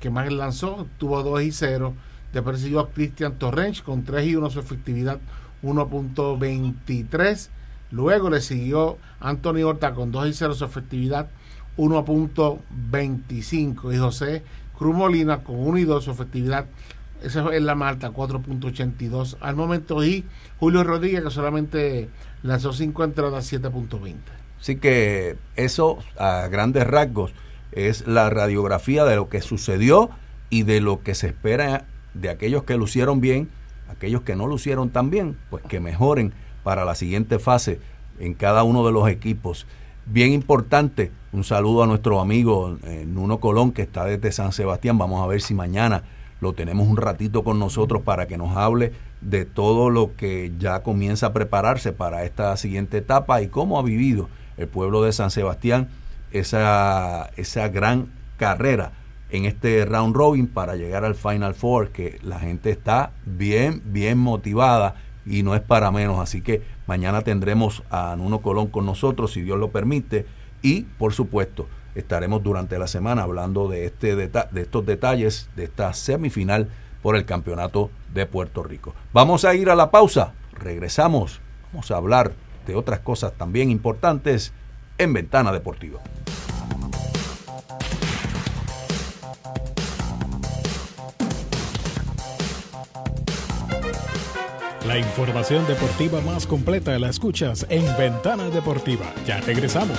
[SPEAKER 4] que más lanzó, tuvo 2 y 0, después siguió a Cristian Torrench con 3 y 1, su efectividad 1.23 Luego le siguió Anthony Horta con 2 y 0 su efectividad 1.25 y José Cruz Molina con 1 y 2 su efectividad esa es la Malta 4.82 al momento. Y Julio Rodríguez que solamente lanzó 5 entradas 7.20
[SPEAKER 3] así que eso a grandes rasgos es la radiografía de lo que sucedió y de lo que se espera de aquellos que lucieron bien aquellos que no lucieron tan bien pues que mejoren para la siguiente fase en cada uno de los equipos. Bien importante, un saludo a nuestro amigo eh, Nuno Colón que está desde San Sebastián. Vamos a ver si mañana lo tenemos un ratito con nosotros para que nos hable de todo lo que ya comienza a prepararse para esta siguiente etapa y cómo ha vivido el pueblo de San Sebastián esa, esa gran carrera en este round robin para llegar al Final Four, que la gente está bien, bien motivada y no es para menos. Así que mañana tendremos a Nuno Colón con nosotros, si Dios lo permite. Y, por supuesto, estaremos durante la semana hablando de, este de estos detalles de esta semifinal por el Campeonato de Puerto Rico. Vamos a ir a la pausa. Regresamos. Vamos a hablar de otras cosas también importantes en Ventana Deportiva.
[SPEAKER 2] La información deportiva más completa la escuchas en Ventana Deportiva. Ya regresamos.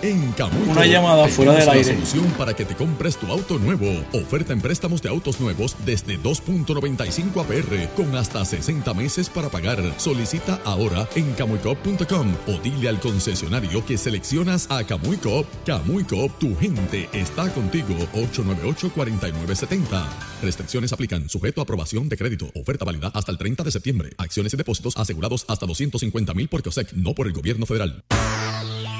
[SPEAKER 5] En Camuy
[SPEAKER 1] Una llamada fuera del
[SPEAKER 5] la
[SPEAKER 1] aire.
[SPEAKER 5] solución para que te compres tu auto nuevo. Oferta en préstamos de autos nuevos desde 2.95 APR con hasta 60 meses para pagar. Solicita ahora en camuicop.com o dile al concesionario que seleccionas a Camuy Cop. Camuy Cop, tu gente está contigo. 898-4970. Restricciones aplican. Sujeto a aprobación de crédito. Oferta válida hasta el 30 de septiembre. Acciones y depósitos asegurados hasta 250 mil por COSEC, no por el gobierno federal.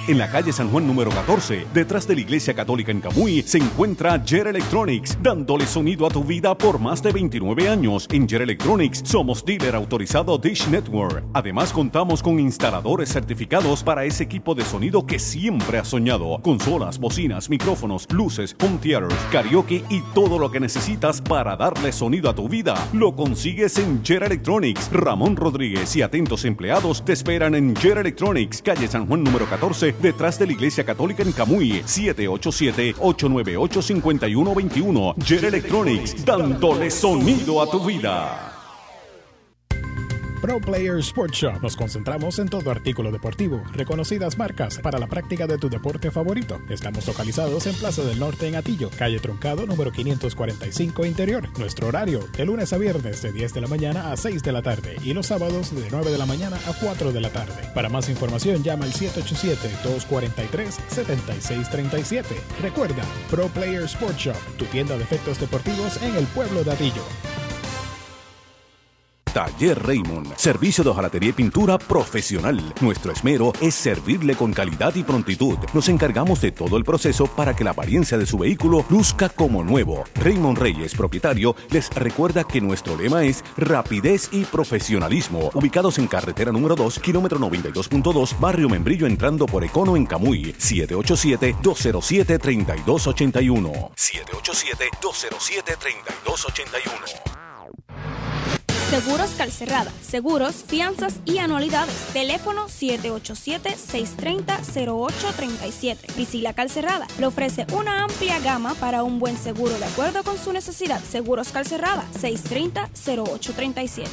[SPEAKER 6] En la calle San Juan número 14, detrás de la Iglesia Católica en Camuy, se encuentra Jer Electronics, dándole sonido a tu vida por más de 29 años. En Jer Electronics somos dealer autorizado Dish Network. Además contamos con instaladores certificados para ese equipo de sonido que siempre has soñado. Consolas, bocinas, micrófonos, luces, home theaters, karaoke y todo lo que necesitas para darle sonido a tu vida. Lo consigues en Jer Electronics. Ramón Rodríguez y atentos empleados te esperan en Jer Electronics, calle San Juan número 14, detrás de la Iglesia Católica en Camuy, 787-898-5121. Jet Electronics, dándole sonido a tu vida.
[SPEAKER 2] Pro Player Sports Shop. Nos concentramos en todo artículo deportivo, reconocidas marcas para la práctica de tu deporte favorito. Estamos localizados en Plaza del Norte en Atillo, calle Truncado número 545 Interior. Nuestro horario de lunes a viernes de 10 de la mañana a 6 de la tarde y los sábados de 9 de la mañana a 4 de la tarde. Para más información llama al 787-243-7637. Recuerda, Pro Player Sports Shop, tu tienda de efectos deportivos en el pueblo de Atillo.
[SPEAKER 6] Taller Raymond, servicio de hojalatería y pintura profesional. Nuestro esmero es servirle con calidad y prontitud. Nos encargamos de todo el proceso para que la apariencia de su vehículo luzca como nuevo. Raymond Reyes, propietario, les recuerda que nuestro lema es rapidez y profesionalismo. Ubicados en carretera número 2, kilómetro 92.2, barrio Membrillo entrando por Econo en Camuy. 787-207-3281. 787-207-3281.
[SPEAKER 7] Seguros Calcerrada, seguros, fianzas y anualidades. Teléfono 787-630-0837. Priscila Calcerrada le ofrece una amplia gama para un buen seguro de acuerdo con su necesidad. Seguros Calcerrada, 630-0837.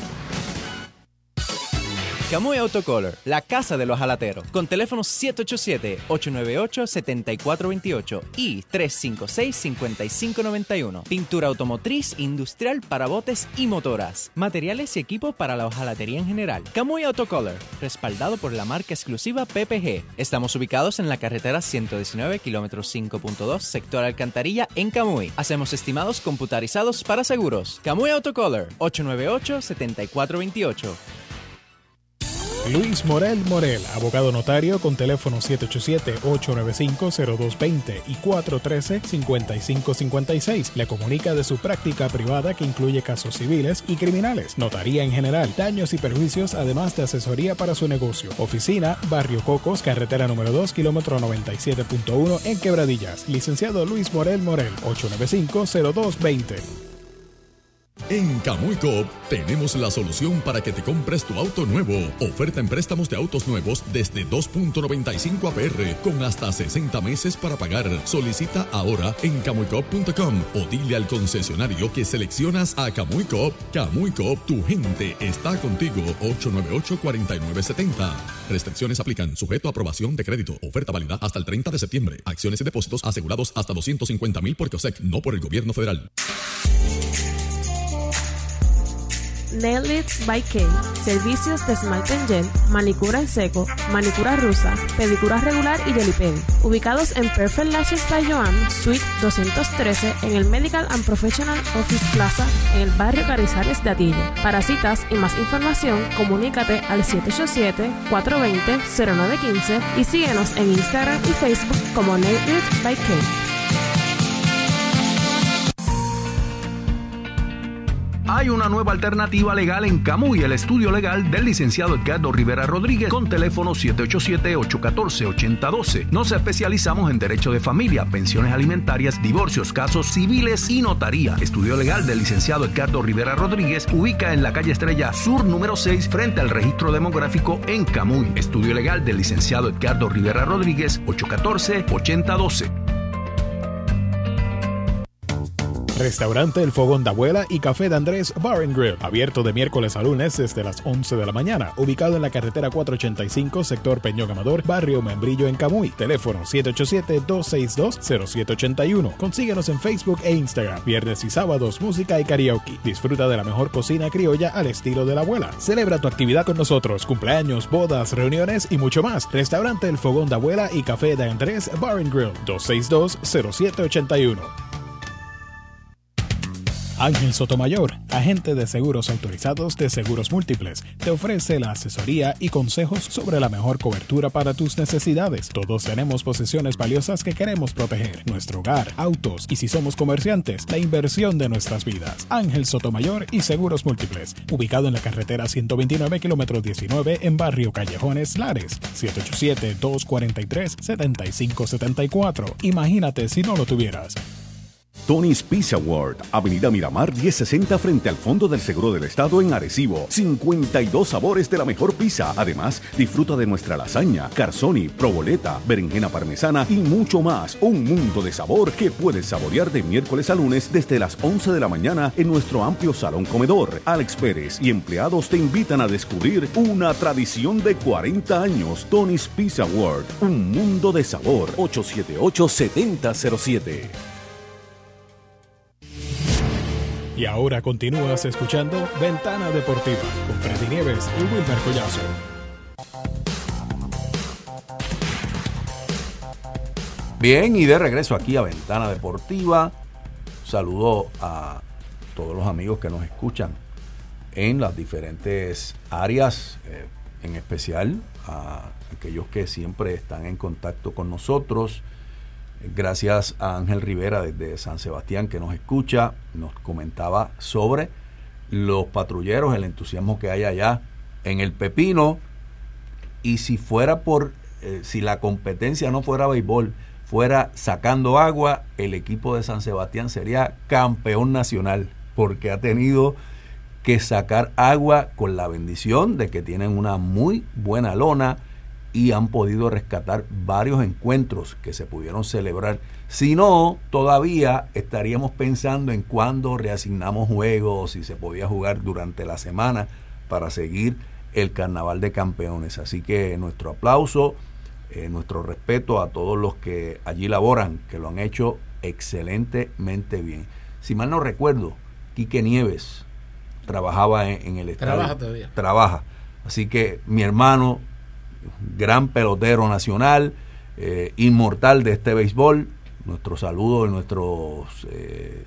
[SPEAKER 8] Camuy Autocolor, la casa de los jalateros, con teléfonos 787-898-7428 y 356-5591. Pintura automotriz, industrial para botes y motoras. Materiales y equipo para la hojalatería en general. Camuy Autocolor, respaldado por la marca exclusiva PPG. Estamos ubicados en la carretera 119, kilómetro 5.2, sector Alcantarilla, en Camuy. Hacemos estimados computarizados para seguros. Camuy Autocolor, 898-7428.
[SPEAKER 2] Luis Morel Morel, abogado notario con teléfono 787-895-0220 y 413-5556. Le comunica de su práctica privada que incluye casos civiles y criminales, notaría en general, daños y perjuicios, además de asesoría para su negocio. Oficina, Barrio Cocos, carretera número 2, kilómetro 97.1 en Quebradillas. Licenciado Luis Morel Morel, 895-0220.
[SPEAKER 5] En Camuy Coop tenemos la solución para que te compres tu auto nuevo. Oferta en préstamos de autos nuevos desde 2.95 APR con hasta 60 meses para pagar. Solicita ahora en camuicop.com o dile al concesionario que seleccionas a. Camuy Coop, tu gente está contigo. 898-4970. Restricciones aplican. Sujeto a aprobación de crédito. Oferta válida hasta el 30 de septiembre. Acciones y depósitos asegurados hasta 250 mil por COSEC, no por el gobierno federal.
[SPEAKER 9] Nail by Kay. Servicios de esmalte en gel, manicura en seco, manicura rusa, pedicura regular y gel. Ubicados en Perfect Lashes by Joan, Suite 213 en el Medical and Professional Office Plaza en el barrio Carizales de Atillo. Para citas y más información, comunícate al 787-420-0915 y síguenos en Instagram y Facebook como Nail by Kay.
[SPEAKER 3] Hay una nueva alternativa legal en Camuy, el estudio legal del licenciado Edgardo Rivera Rodríguez con teléfono 787-814-8012. Nos especializamos en derecho de familia, pensiones alimentarias, divorcios, casos civiles y notaría. Estudio legal del licenciado Edgardo Rivera Rodríguez ubica en la calle Estrella Sur número 6 frente al registro demográfico en Camuy. Estudio legal del licenciado Edgardo Rivera Rodríguez 814-8012.
[SPEAKER 2] Restaurante El Fogón de Abuela y Café de Andrés Bar and Grill. Abierto de miércoles a lunes desde las 11 de la mañana. Ubicado en la carretera 485, sector Peñón Amador, barrio Membrillo en Camuy. Teléfono 787-262-0781. Consíguenos en Facebook e Instagram. Viernes y sábados, música y karaoke. Disfruta de la mejor cocina criolla al estilo de la abuela. Celebra tu actividad con nosotros. Cumpleaños, bodas, reuniones y mucho más. Restaurante El Fogón de Abuela y Café de Andrés Bar and Grill. 262-0781. Ángel Sotomayor, agente de seguros autorizados de Seguros Múltiples, te ofrece la asesoría y consejos sobre la mejor cobertura para tus necesidades. Todos tenemos posesiones valiosas que queremos proteger, nuestro hogar, autos y si somos comerciantes, la inversión de nuestras vidas. Ángel Sotomayor y Seguros Múltiples, ubicado en la carretera 129 kilómetros 19 en barrio Callejones Lares, 787-243-7574. Imagínate si no lo tuvieras.
[SPEAKER 6] Tony's Pizza World, Avenida Miramar 1060 frente al Fondo del Seguro del Estado en Arecibo. 52 sabores de la mejor pizza. Además, disfruta de nuestra lasaña, carzoni, proboleta, berenjena parmesana y mucho más. Un mundo de sabor que puedes saborear de miércoles a lunes desde las 11 de la mañana en nuestro amplio salón comedor. Alex Pérez y empleados te invitan a descubrir una tradición de 40 años. Tony's Pizza World, un mundo de sabor. 878-7007.
[SPEAKER 2] Y ahora continúas escuchando Ventana Deportiva con Freddy Nieves y Wilmer Collazo.
[SPEAKER 3] Bien, y de regreso aquí a Ventana Deportiva. Saludo a todos los amigos que nos escuchan en las diferentes áreas, eh, en especial a aquellos que siempre están en contacto con nosotros. Gracias a Ángel Rivera desde San Sebastián que nos escucha, nos comentaba sobre los patrulleros, el entusiasmo que hay allá en el Pepino. Y si fuera por, eh, si la competencia no fuera béisbol, fuera sacando agua, el equipo de San Sebastián sería campeón nacional, porque ha tenido que sacar agua con la bendición de que tienen una muy buena lona y han podido rescatar varios encuentros que se pudieron celebrar. Si no, todavía estaríamos pensando en cuándo reasignamos juegos, si se podía jugar durante la semana para seguir el carnaval de campeones. Así que nuestro aplauso, eh, nuestro respeto a todos los que allí laboran, que lo han hecho excelentemente bien. Si mal no recuerdo, Quique Nieves trabajaba en, el estadio.
[SPEAKER 4] Trabaja todavía.
[SPEAKER 3] Trabaja. Así que mi hermano, gran pelotero nacional, eh, inmortal de este béisbol. Nuestro saludo y nuestros, eh,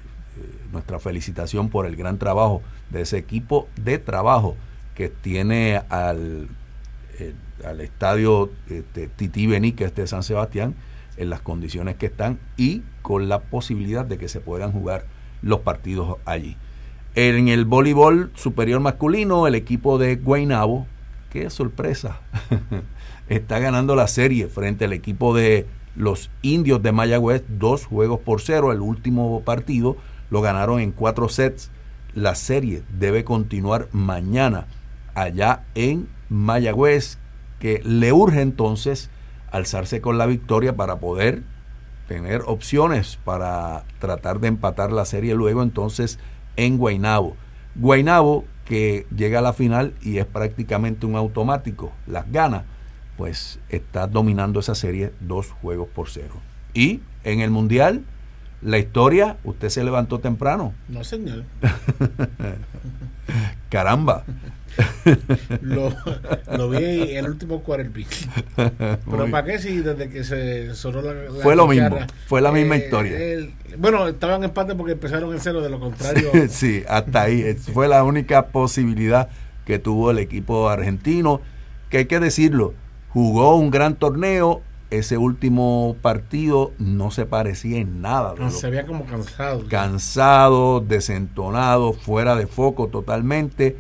[SPEAKER 3] nuestra felicitación por el gran trabajo de ese equipo de trabajo que tiene al, eh, al estadio este, Titi Benítez de San Sebastián en las condiciones que están y con la posibilidad de que se puedan jugar los partidos allí. En el voleibol superior masculino, el equipo de Guaynabo qué sorpresa, está ganando la serie frente al equipo de los indios de Mayagüez, dos juegos por cero. El último partido lo ganaron en cuatro sets. La serie debe continuar mañana allá en Mayagüez, que le urge entonces alzarse con la victoria para poder tener opciones para tratar de empatar la serie luego entonces en Guaynabo. Guaynabo que llega a la final y es prácticamente un automático, las gana, pues está dominando esa serie dos juegos por cero. Y en el Mundial, la historia, usted se levantó temprano.
[SPEAKER 4] No, señor.
[SPEAKER 3] Caramba.
[SPEAKER 4] Lo, lo, vi el último quarterback. Pero ¿para qué si desde que se sonó la, la
[SPEAKER 3] Fue lo mismo, fue la misma
[SPEAKER 4] eh,
[SPEAKER 3] historia.
[SPEAKER 4] el- bueno, estaban en empate porque empezaron en cero, de lo contrario.
[SPEAKER 3] sí, hasta ahí. Fue la única posibilidad que tuvo el equipo argentino, que hay que decirlo, jugó un gran torneo. Ese último partido no se parecía en nada. lo
[SPEAKER 4] se veía como cansado.
[SPEAKER 3] cansado, desentonado, fuera de foco totalmente.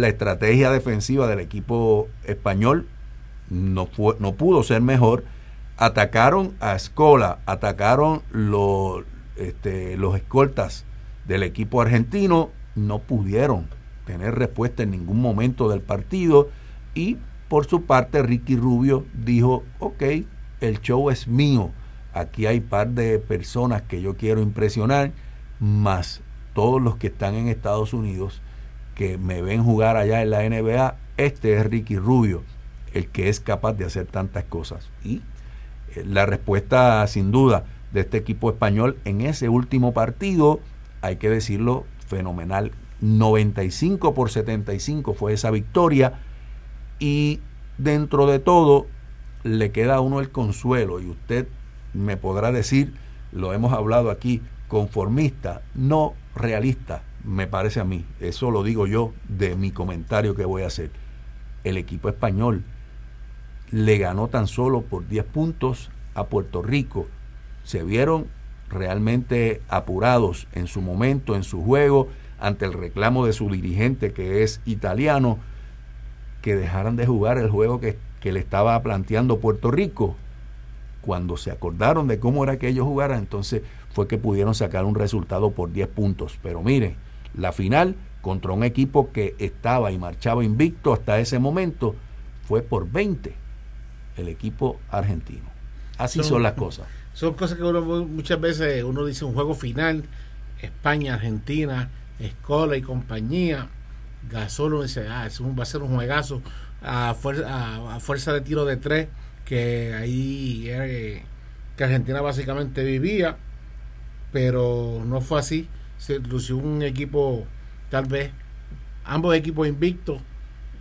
[SPEAKER 3] La estrategia defensiva del equipo español no, fue, no pudo ser mejor. Atacaron a Escola, atacaron los, este, los escoltas del equipo argentino, no pudieron tener respuesta en ningún momento del partido y por su parte Ricky Rubio dijo, ok, el show es mío, aquí hay par de personas que yo quiero impresionar más todos los que están en Estados Unidos, que me ven jugar allá en la NBA, este es Ricky Rubio, el que es capaz de hacer tantas cosas. Y eh, la respuesta, sin duda, de este equipo español en ese último partido, hay que decirlo, fenomenal. 95 por 75 fue esa victoria y dentro de todo le queda a uno el consuelo y usted me podrá decir, lo hemos hablado aquí, conformista, no realista, me parece a mí. Eso lo digo yo de mi comentario que voy a hacer. El equipo español le ganó tan solo por 10 puntos a Puerto Rico. Se vieron realmente apurados en su momento, en su juego, ante el reclamo de su dirigente que es italiano, que dejaran de jugar el juego que, que le estaba planteando Puerto Rico. Cuando se acordaron de cómo era que ellos jugaran, entonces fue que pudieron sacar un resultado por 10 puntos. Pero miren, la final contra un equipo que estaba y marchaba invicto hasta ese momento fue por 20 el equipo argentino. Así son, las cosas.
[SPEAKER 4] Son cosas que uno muchas veces uno dice un juego final, España, Argentina, Escola y compañía. Gasol dice, ah, va a ser un juegazo a fuerza, a, fuerza de tiro de tres, que ahí que Argentina básicamente vivía, pero no fue así. Se lució un equipo, tal vez, ambos equipos invictos.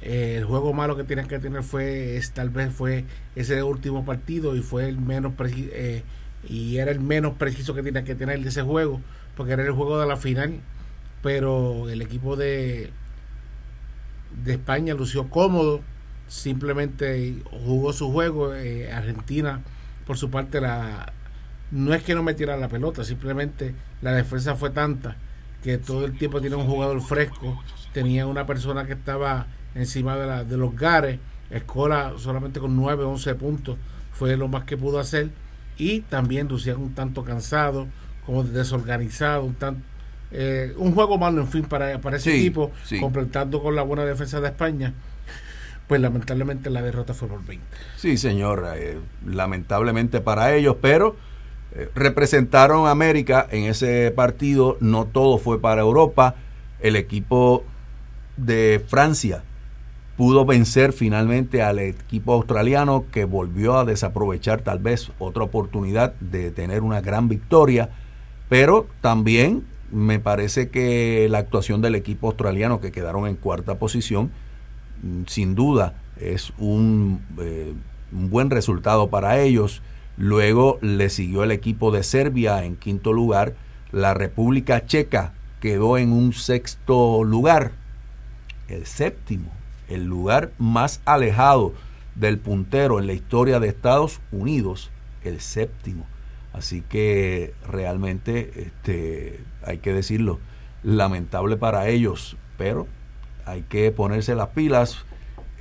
[SPEAKER 4] Eh, el juego malo que tienen que tener fue, es, tal vez fue ese último partido y fue el menos eh, y era el menos preciso que tenía que tener de ese juego, porque era el juego de la final. Pero el equipo de, de España lució cómodo, simplemente jugó su juego. Eh, Argentina, por su parte, la, no es que no metiera la pelota, simplemente la defensa fue tanta que todo el tiempo tiene un jugador fresco, tenía una persona que estaba encima de, la, de los gares, Escola solamente con 9, 11 puntos fue lo más que pudo hacer y también lucía un tanto cansado, como desorganizado, un tanto eh, un juego malo, en fin, para, para ese equipo, completando con la buena defensa de España. Pues lamentablemente la derrota fue por 20.
[SPEAKER 3] Sí, señor, eh, lamentablemente para ellos, pero representaron a América en ese partido, no todo fue para Europa. El equipo de Francia pudo vencer finalmente al equipo australiano que volvió a desaprovechar tal vez otra oportunidad de tener una gran victoria, pero también me parece que la actuación del equipo australiano que quedaron en cuarta posición, mm, sin duda es un, eh, un, buen resultado para ellos. Luego le siguió el equipo de Serbia en quinto lugar. La República Checa quedó en un sexto lugar. El séptimo, el lugar más alejado del puntero en la historia de Estados Unidos, el séptimo. Así que realmente este, hay que decirlo, lamentable para ellos, pero hay que ponerse las pilas.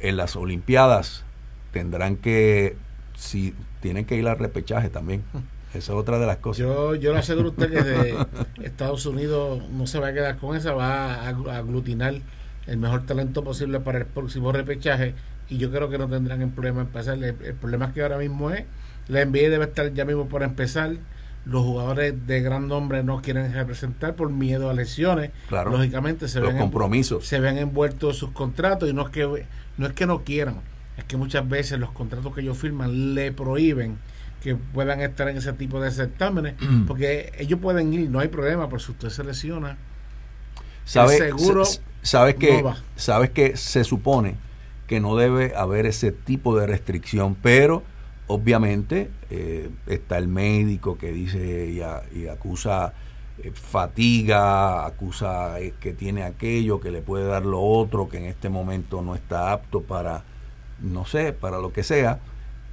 [SPEAKER 3] En las Olimpiadas tendrán que, si tienen que ir al repechaje también. Esa es otra de las cosas.
[SPEAKER 4] Yo, yo le aseguro a usted que de Estados Unidos no se va a quedar con esa, va a aglutinar el mejor talento posible para el próximo repechaje y yo creo que no tendrán el problema en pasar. El, el problema es que ahora mismo es, la NBA debe estar ya mismo por empezar los jugadores de gran nombre no quieren representar por miedo a lesiones. Lógicamente se ven
[SPEAKER 3] compromisos.
[SPEAKER 4] se ven envueltos sus contratos y no es que no es que no quieran, es que muchas veces los contratos que ellos firman le prohíben que puedan estar en ese tipo de certámenes, porque ellos pueden ir, no hay problema, pero si usted se lesiona,
[SPEAKER 3] ¿Sabe, seguro sabes que sabes que se supone que no debe haber ese tipo de restricción, pero obviamente eh, está el médico que dice y, acusa eh, fatiga, acusa eh, que tiene aquello, que le puede dar lo otro, que en este momento no está apto para, no sé, para lo que sea,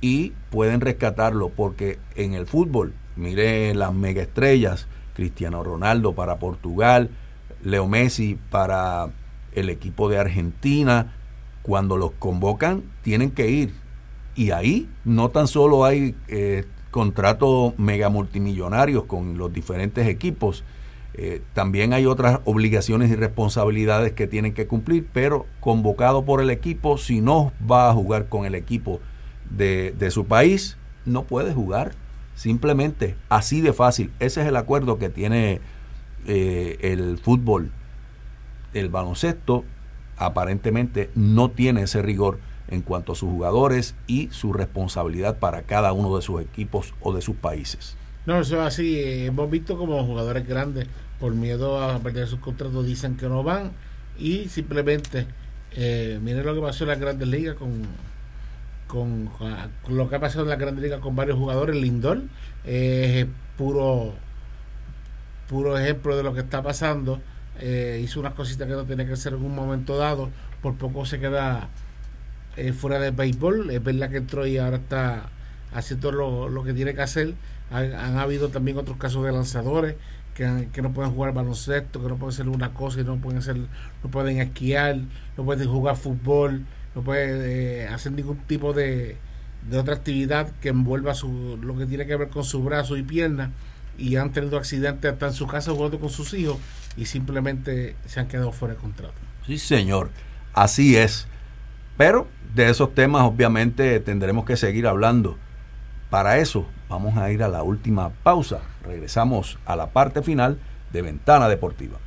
[SPEAKER 3] y pueden rescatarlo porque en el fútbol, mire las mega estrellas, Cristiano Ronaldo para Portugal, Leo Messi para el equipo de Argentina, cuando los convocan tienen que ir. Y ahí no tan solo hay eh, contratos mega multimillonarios con los diferentes equipos, eh, también hay otras obligaciones y responsabilidades que tienen que cumplir, pero convocado por el equipo, si no va a jugar con el equipo de, su país, no puede jugar. Simplemente así de fácil. Ese es el acuerdo que tiene eh, el fútbol, el baloncesto aparentemente no tiene ese rigor en cuanto a sus jugadores y su responsabilidad para cada uno de sus equipos o de sus países.
[SPEAKER 4] No, eso es así. Hemos visto como jugadores grandes, por miedo a perder sus contratos, dicen que no van y simplemente, eh, miren lo que pasó en las grandes ligas con, con, lo que ha pasado en la grandes ligas con varios jugadores. Lindor es puro, puro ejemplo de lo que está pasando. Eh, hizo unas cositas que no tenía que hacer en un momento dado, por poco se queda eh, fuera del béisbol. Es verdad que entró y ahora está haciendo lo, lo que tiene que hacer. Han, habido también otros casos de lanzadores que, que, no pueden jugar baloncesto, que no pueden hacer una cosa y no pueden hacer, no pueden esquiar, no pueden jugar fútbol, no pueden eh, hacer ningún tipo de, de otra actividad que envuelva su, lo que tiene que ver con su brazo y pierna y han tenido accidentes hasta en su casa jugando con sus hijos y simplemente se han quedado fuera de contrato.
[SPEAKER 3] Sí, señor, así es. Pero de esos temas obviamente tendremos que seguir hablando. Para eso vamos a ir a la última pausa. Regresamos a la parte final de Ventana Deportiva.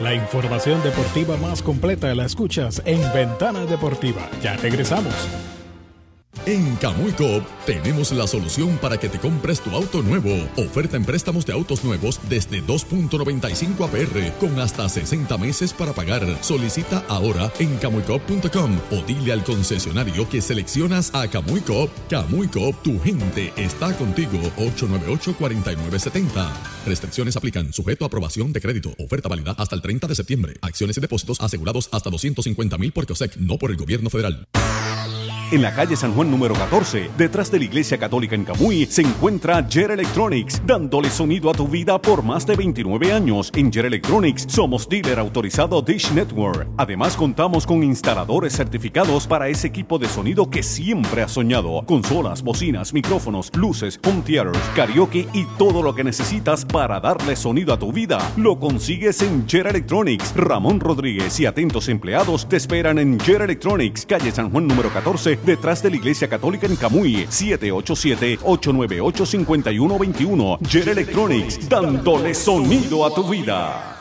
[SPEAKER 2] La información deportiva más completa la escuchas en Ventana Deportiva. Ya regresamos.
[SPEAKER 5] En Camuy tenemos la solución para que te compres tu auto nuevo. Oferta en préstamos de autos nuevos desde 2.95 APR con hasta 60 meses para pagar. Solicita ahora en camuycop.com o dile al concesionario que seleccionas a Camuy Cop. tu gente está contigo. 898-4970. Restricciones aplican. Sujeto a aprobación de crédito. Oferta válida hasta el 30 de septiembre. Acciones y depósitos asegurados hasta 250 mil por COSEC, no por el gobierno federal.
[SPEAKER 6] En la calle San Juan número 14, detrás de la Iglesia Católica en Camuy, se encuentra Jer Electronics, dándole sonido a tu vida por más de 29 años. En Jer Electronics somos dealer autorizado Dish Network. Además contamos con instaladores certificados para ese equipo de sonido que siempre has soñado. Consolas, bocinas, micrófonos, luces, home theaters, karaoke y todo lo que necesitas para darle sonido a tu vida. Lo consigues en Jer Electronics. Ramón Rodríguez y atentos empleados te esperan en Jer Electronics, calle San Juan número 14 detrás de la Iglesia Católica en Camuy, 787-898-5121. Jet Electronics, dándole sonido a tu vida.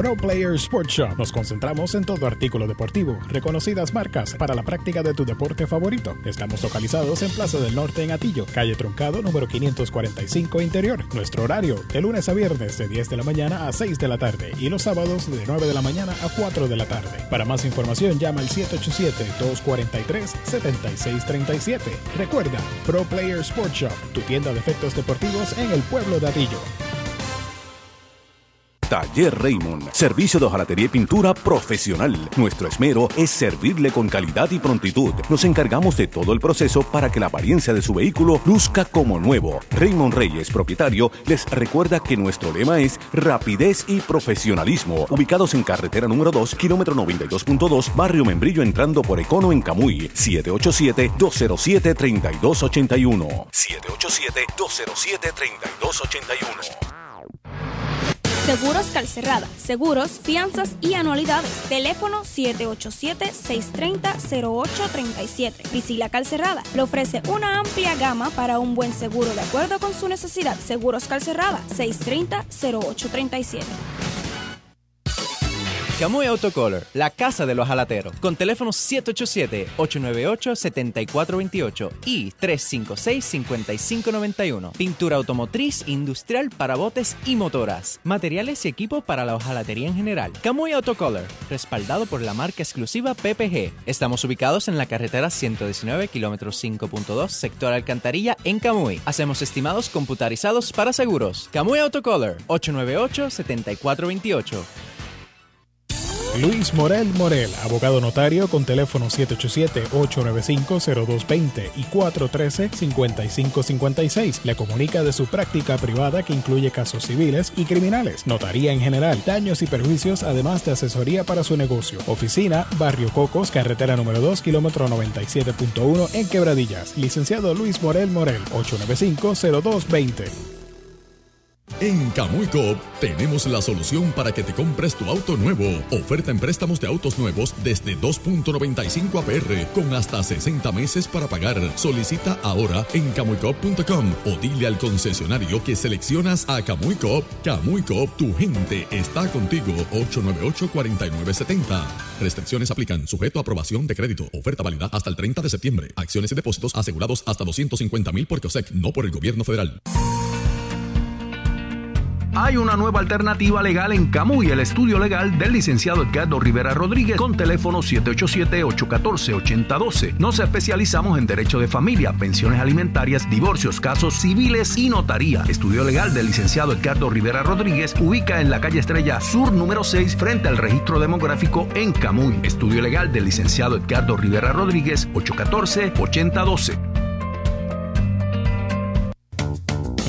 [SPEAKER 2] Pro Player Sports Shop. Nos concentramos en todo artículo deportivo, reconocidas marcas para la práctica de tu deporte favorito. Estamos localizados en Plaza del Norte en Atillo, calle Truncado número 545 Interior. Nuestro horario de lunes a viernes de 10 de la mañana a 6 de la tarde y los sábados de 9 de la mañana a 4 de la tarde. Para más información llama al 787-243-7637. Recuerda, Pro Player Sports Shop, tu tienda de efectos deportivos en el pueblo de Atillo.
[SPEAKER 6] Taller Raymond, servicio de hojalatería y pintura profesional. Nuestro esmero es servirle con calidad y prontitud. Nos encargamos de todo el proceso para que la apariencia de su vehículo luzca como nuevo. Raymond Reyes, propietario, les recuerda que nuestro lema es rapidez y profesionalismo. Ubicados en carretera número 2, kilómetro 92.2, barrio Membrillo entrando por Econo en Camuy. 787-207-3281. 787-207-3281.
[SPEAKER 7] Seguros Calcerrada, seguros, fianzas y anualidades. Teléfono 787-630-0837. Priscila Calcerrada le ofrece una amplia gama para un buen seguro de acuerdo con su necesidad. Seguros Calcerrada, 630-0837.
[SPEAKER 8] Camuy Autocolor, la casa de los jalateros, con teléfonos 787-898-7428 y 356-5591. Pintura automotriz, industrial para botes y motoras. Materiales y equipo para la hojalatería en general. Camuy Autocolor, respaldado por la marca exclusiva PPG. Estamos ubicados en la carretera 119, kilómetro 5.2, sector Alcantarilla, en Camuy. Hacemos estimados computarizados para seguros. Camuy Autocolor, 898-7428.
[SPEAKER 2] Luis Morel Morel, abogado notario con teléfono 787-895-0220 y 413-5556. Le comunica de su práctica privada que incluye casos civiles y criminales, notaría en general, daños y perjuicios, además de asesoría para su negocio. Oficina, Barrio Cocos, carretera número 2, kilómetro 97.1 en Quebradillas. Licenciado Luis Morel Morel, 895-0220.
[SPEAKER 5] En Camuy Coop tenemos la solución para que te compres tu auto nuevo. Oferta en préstamos de autos nuevos desde 2.95 APR con hasta 60 meses para pagar. Solicita ahora en camuicop.com o dile al concesionario que seleccionas a. Camuy Coop, tu gente está contigo. 898-4970. Restricciones aplican. Sujeto a aprobación de crédito. Oferta válida hasta el 30 de septiembre. Acciones y depósitos asegurados hasta 250 mil por COSEC, no por el gobierno federal.
[SPEAKER 3] Hay una nueva alternativa legal en Camuy, el estudio legal del licenciado Edgardo Rivera Rodríguez con teléfono 787-814-8012. Nos especializamos en derecho de familia, pensiones alimentarias, divorcios, casos civiles y notaría. Estudio legal del licenciado Edgardo Rivera Rodríguez ubica en la calle Estrella Sur número 6 frente al registro demográfico en Camuy. Estudio legal del licenciado Edgardo Rivera Rodríguez 814-8012.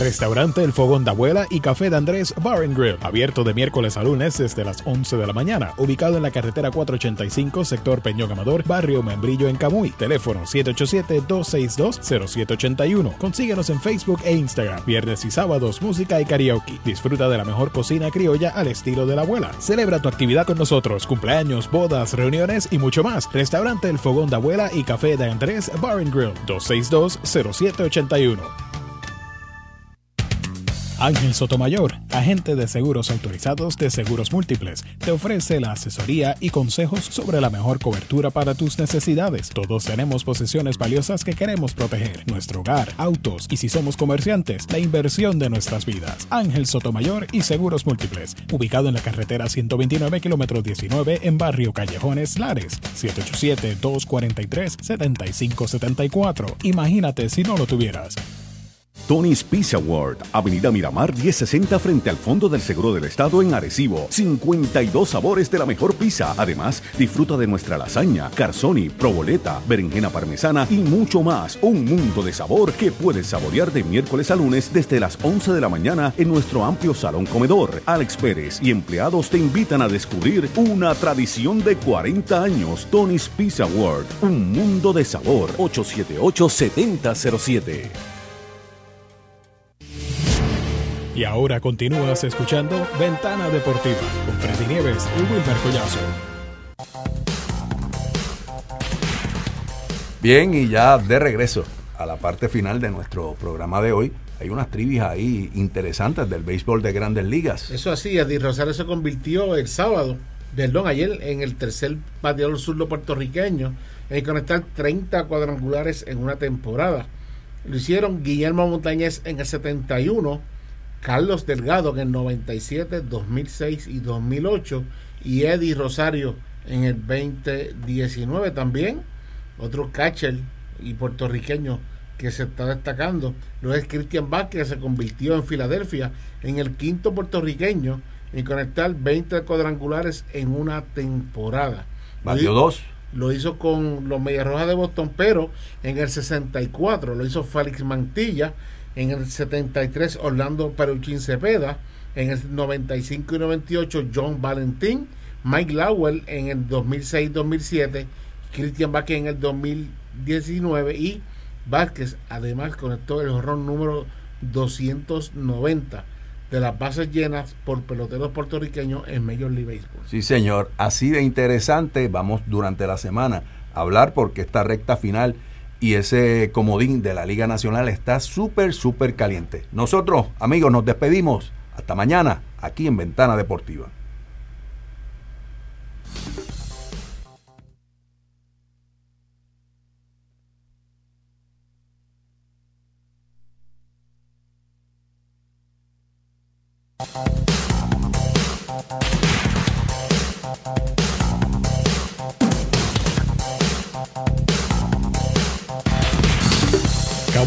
[SPEAKER 2] Restaurante El Fogón de Abuela y Café de Andrés Bar and Grill. Abierto de miércoles a lunes desde las 11 de la mañana. Ubicado en la carretera 485, sector Peñón Amador, barrio Membrillo en Camuy. Teléfono 787-262-0781. Consíguenos en Facebook e Instagram. Viernes y sábados, música y karaoke. Disfruta de la mejor cocina criolla al estilo de la abuela. Celebra tu actividad con nosotros. Cumpleaños, bodas, reuniones y mucho más. Restaurante El Fogón de Abuela y Café de Andrés Bar and Grill. 262-0781. Ángel Sotomayor, agente de seguros autorizados de seguros múltiples, te ofrece la asesoría y consejos sobre la mejor cobertura para tus necesidades. Todos tenemos posesiones valiosas que queremos proteger, nuestro hogar, autos y si somos comerciantes, la inversión de nuestras vidas. Ángel Sotomayor y Seguros Múltiples, ubicado en la carretera 129 kilómetro 19 en barrio Callejones Lares, 787-243-7574. Imagínate si no lo tuvieras.
[SPEAKER 6] Tony's Pizza World, Avenida Miramar 1060 frente al Fondo del Seguro del Estado en Arecibo. 52 sabores de la mejor pizza. Además, disfruta de nuestra lasaña, carzoni, proboleta, berenjena parmesana y mucho más. Un mundo de sabor que puedes saborear de miércoles a lunes desde las 11 de la mañana en nuestro amplio salón comedor. Alex Pérez y empleados te invitan a descubrir una tradición de 40 años. Tony's Pizza World, un mundo de sabor. 878-7007.
[SPEAKER 2] Y ahora continúas escuchando Ventana Deportiva con Freddy Nieves y Wilmer Collazo.
[SPEAKER 3] Bien, y ya de regreso a la parte final de nuestro programa de hoy. Hay unas trivias ahí interesantes del béisbol de grandes ligas.
[SPEAKER 4] Eso así, Eddie Rosario se convirtió el sábado, perdón, ayer en el tercer bateador surdo puertorriqueño en conectar 30 cuadrangulares en una temporada. Lo hicieron Guillermo Montañez en el 71, Carlos Delgado en el 97, 2006 y 2008 y Eddie Rosario en el 2019 también. Otro catcher y puertorriqueño que se está destacando lo es Cristian Vázquez, que se convirtió en Filadelfia en el quinto puertorriqueño en conectar 20 cuadrangulares en una temporada.
[SPEAKER 3] Batió dos.
[SPEAKER 4] Lo hizo con los Medias Rojas de Boston, pero en el 64 lo hizo Félix Mantilla en el 73 Orlando Peruchín Cepeda, en el 95 y 98 John Valentín, Mike Lowell en el 2006-2007, Christian Vázquez en el 2019 y Vázquez además conectó el jorrón número 290 de las bases llenas por peloteros puertorriqueños en Major League Baseball.
[SPEAKER 3] Sí, señor. Así de interesante vamos durante la semana a hablar porque esta recta final y ese comodín de la Liga Nacional está súper, súper caliente. Nosotros, amigos, nos despedimos. Hasta mañana, aquí en Ventana Deportiva.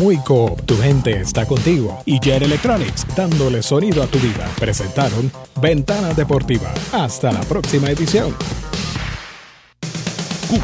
[SPEAKER 2] Camuy Coop, tu gente está contigo. Y Jet Electronics, dándole sonido a tu vida. Presentaron Ventana Deportiva. Hasta la próxima edición.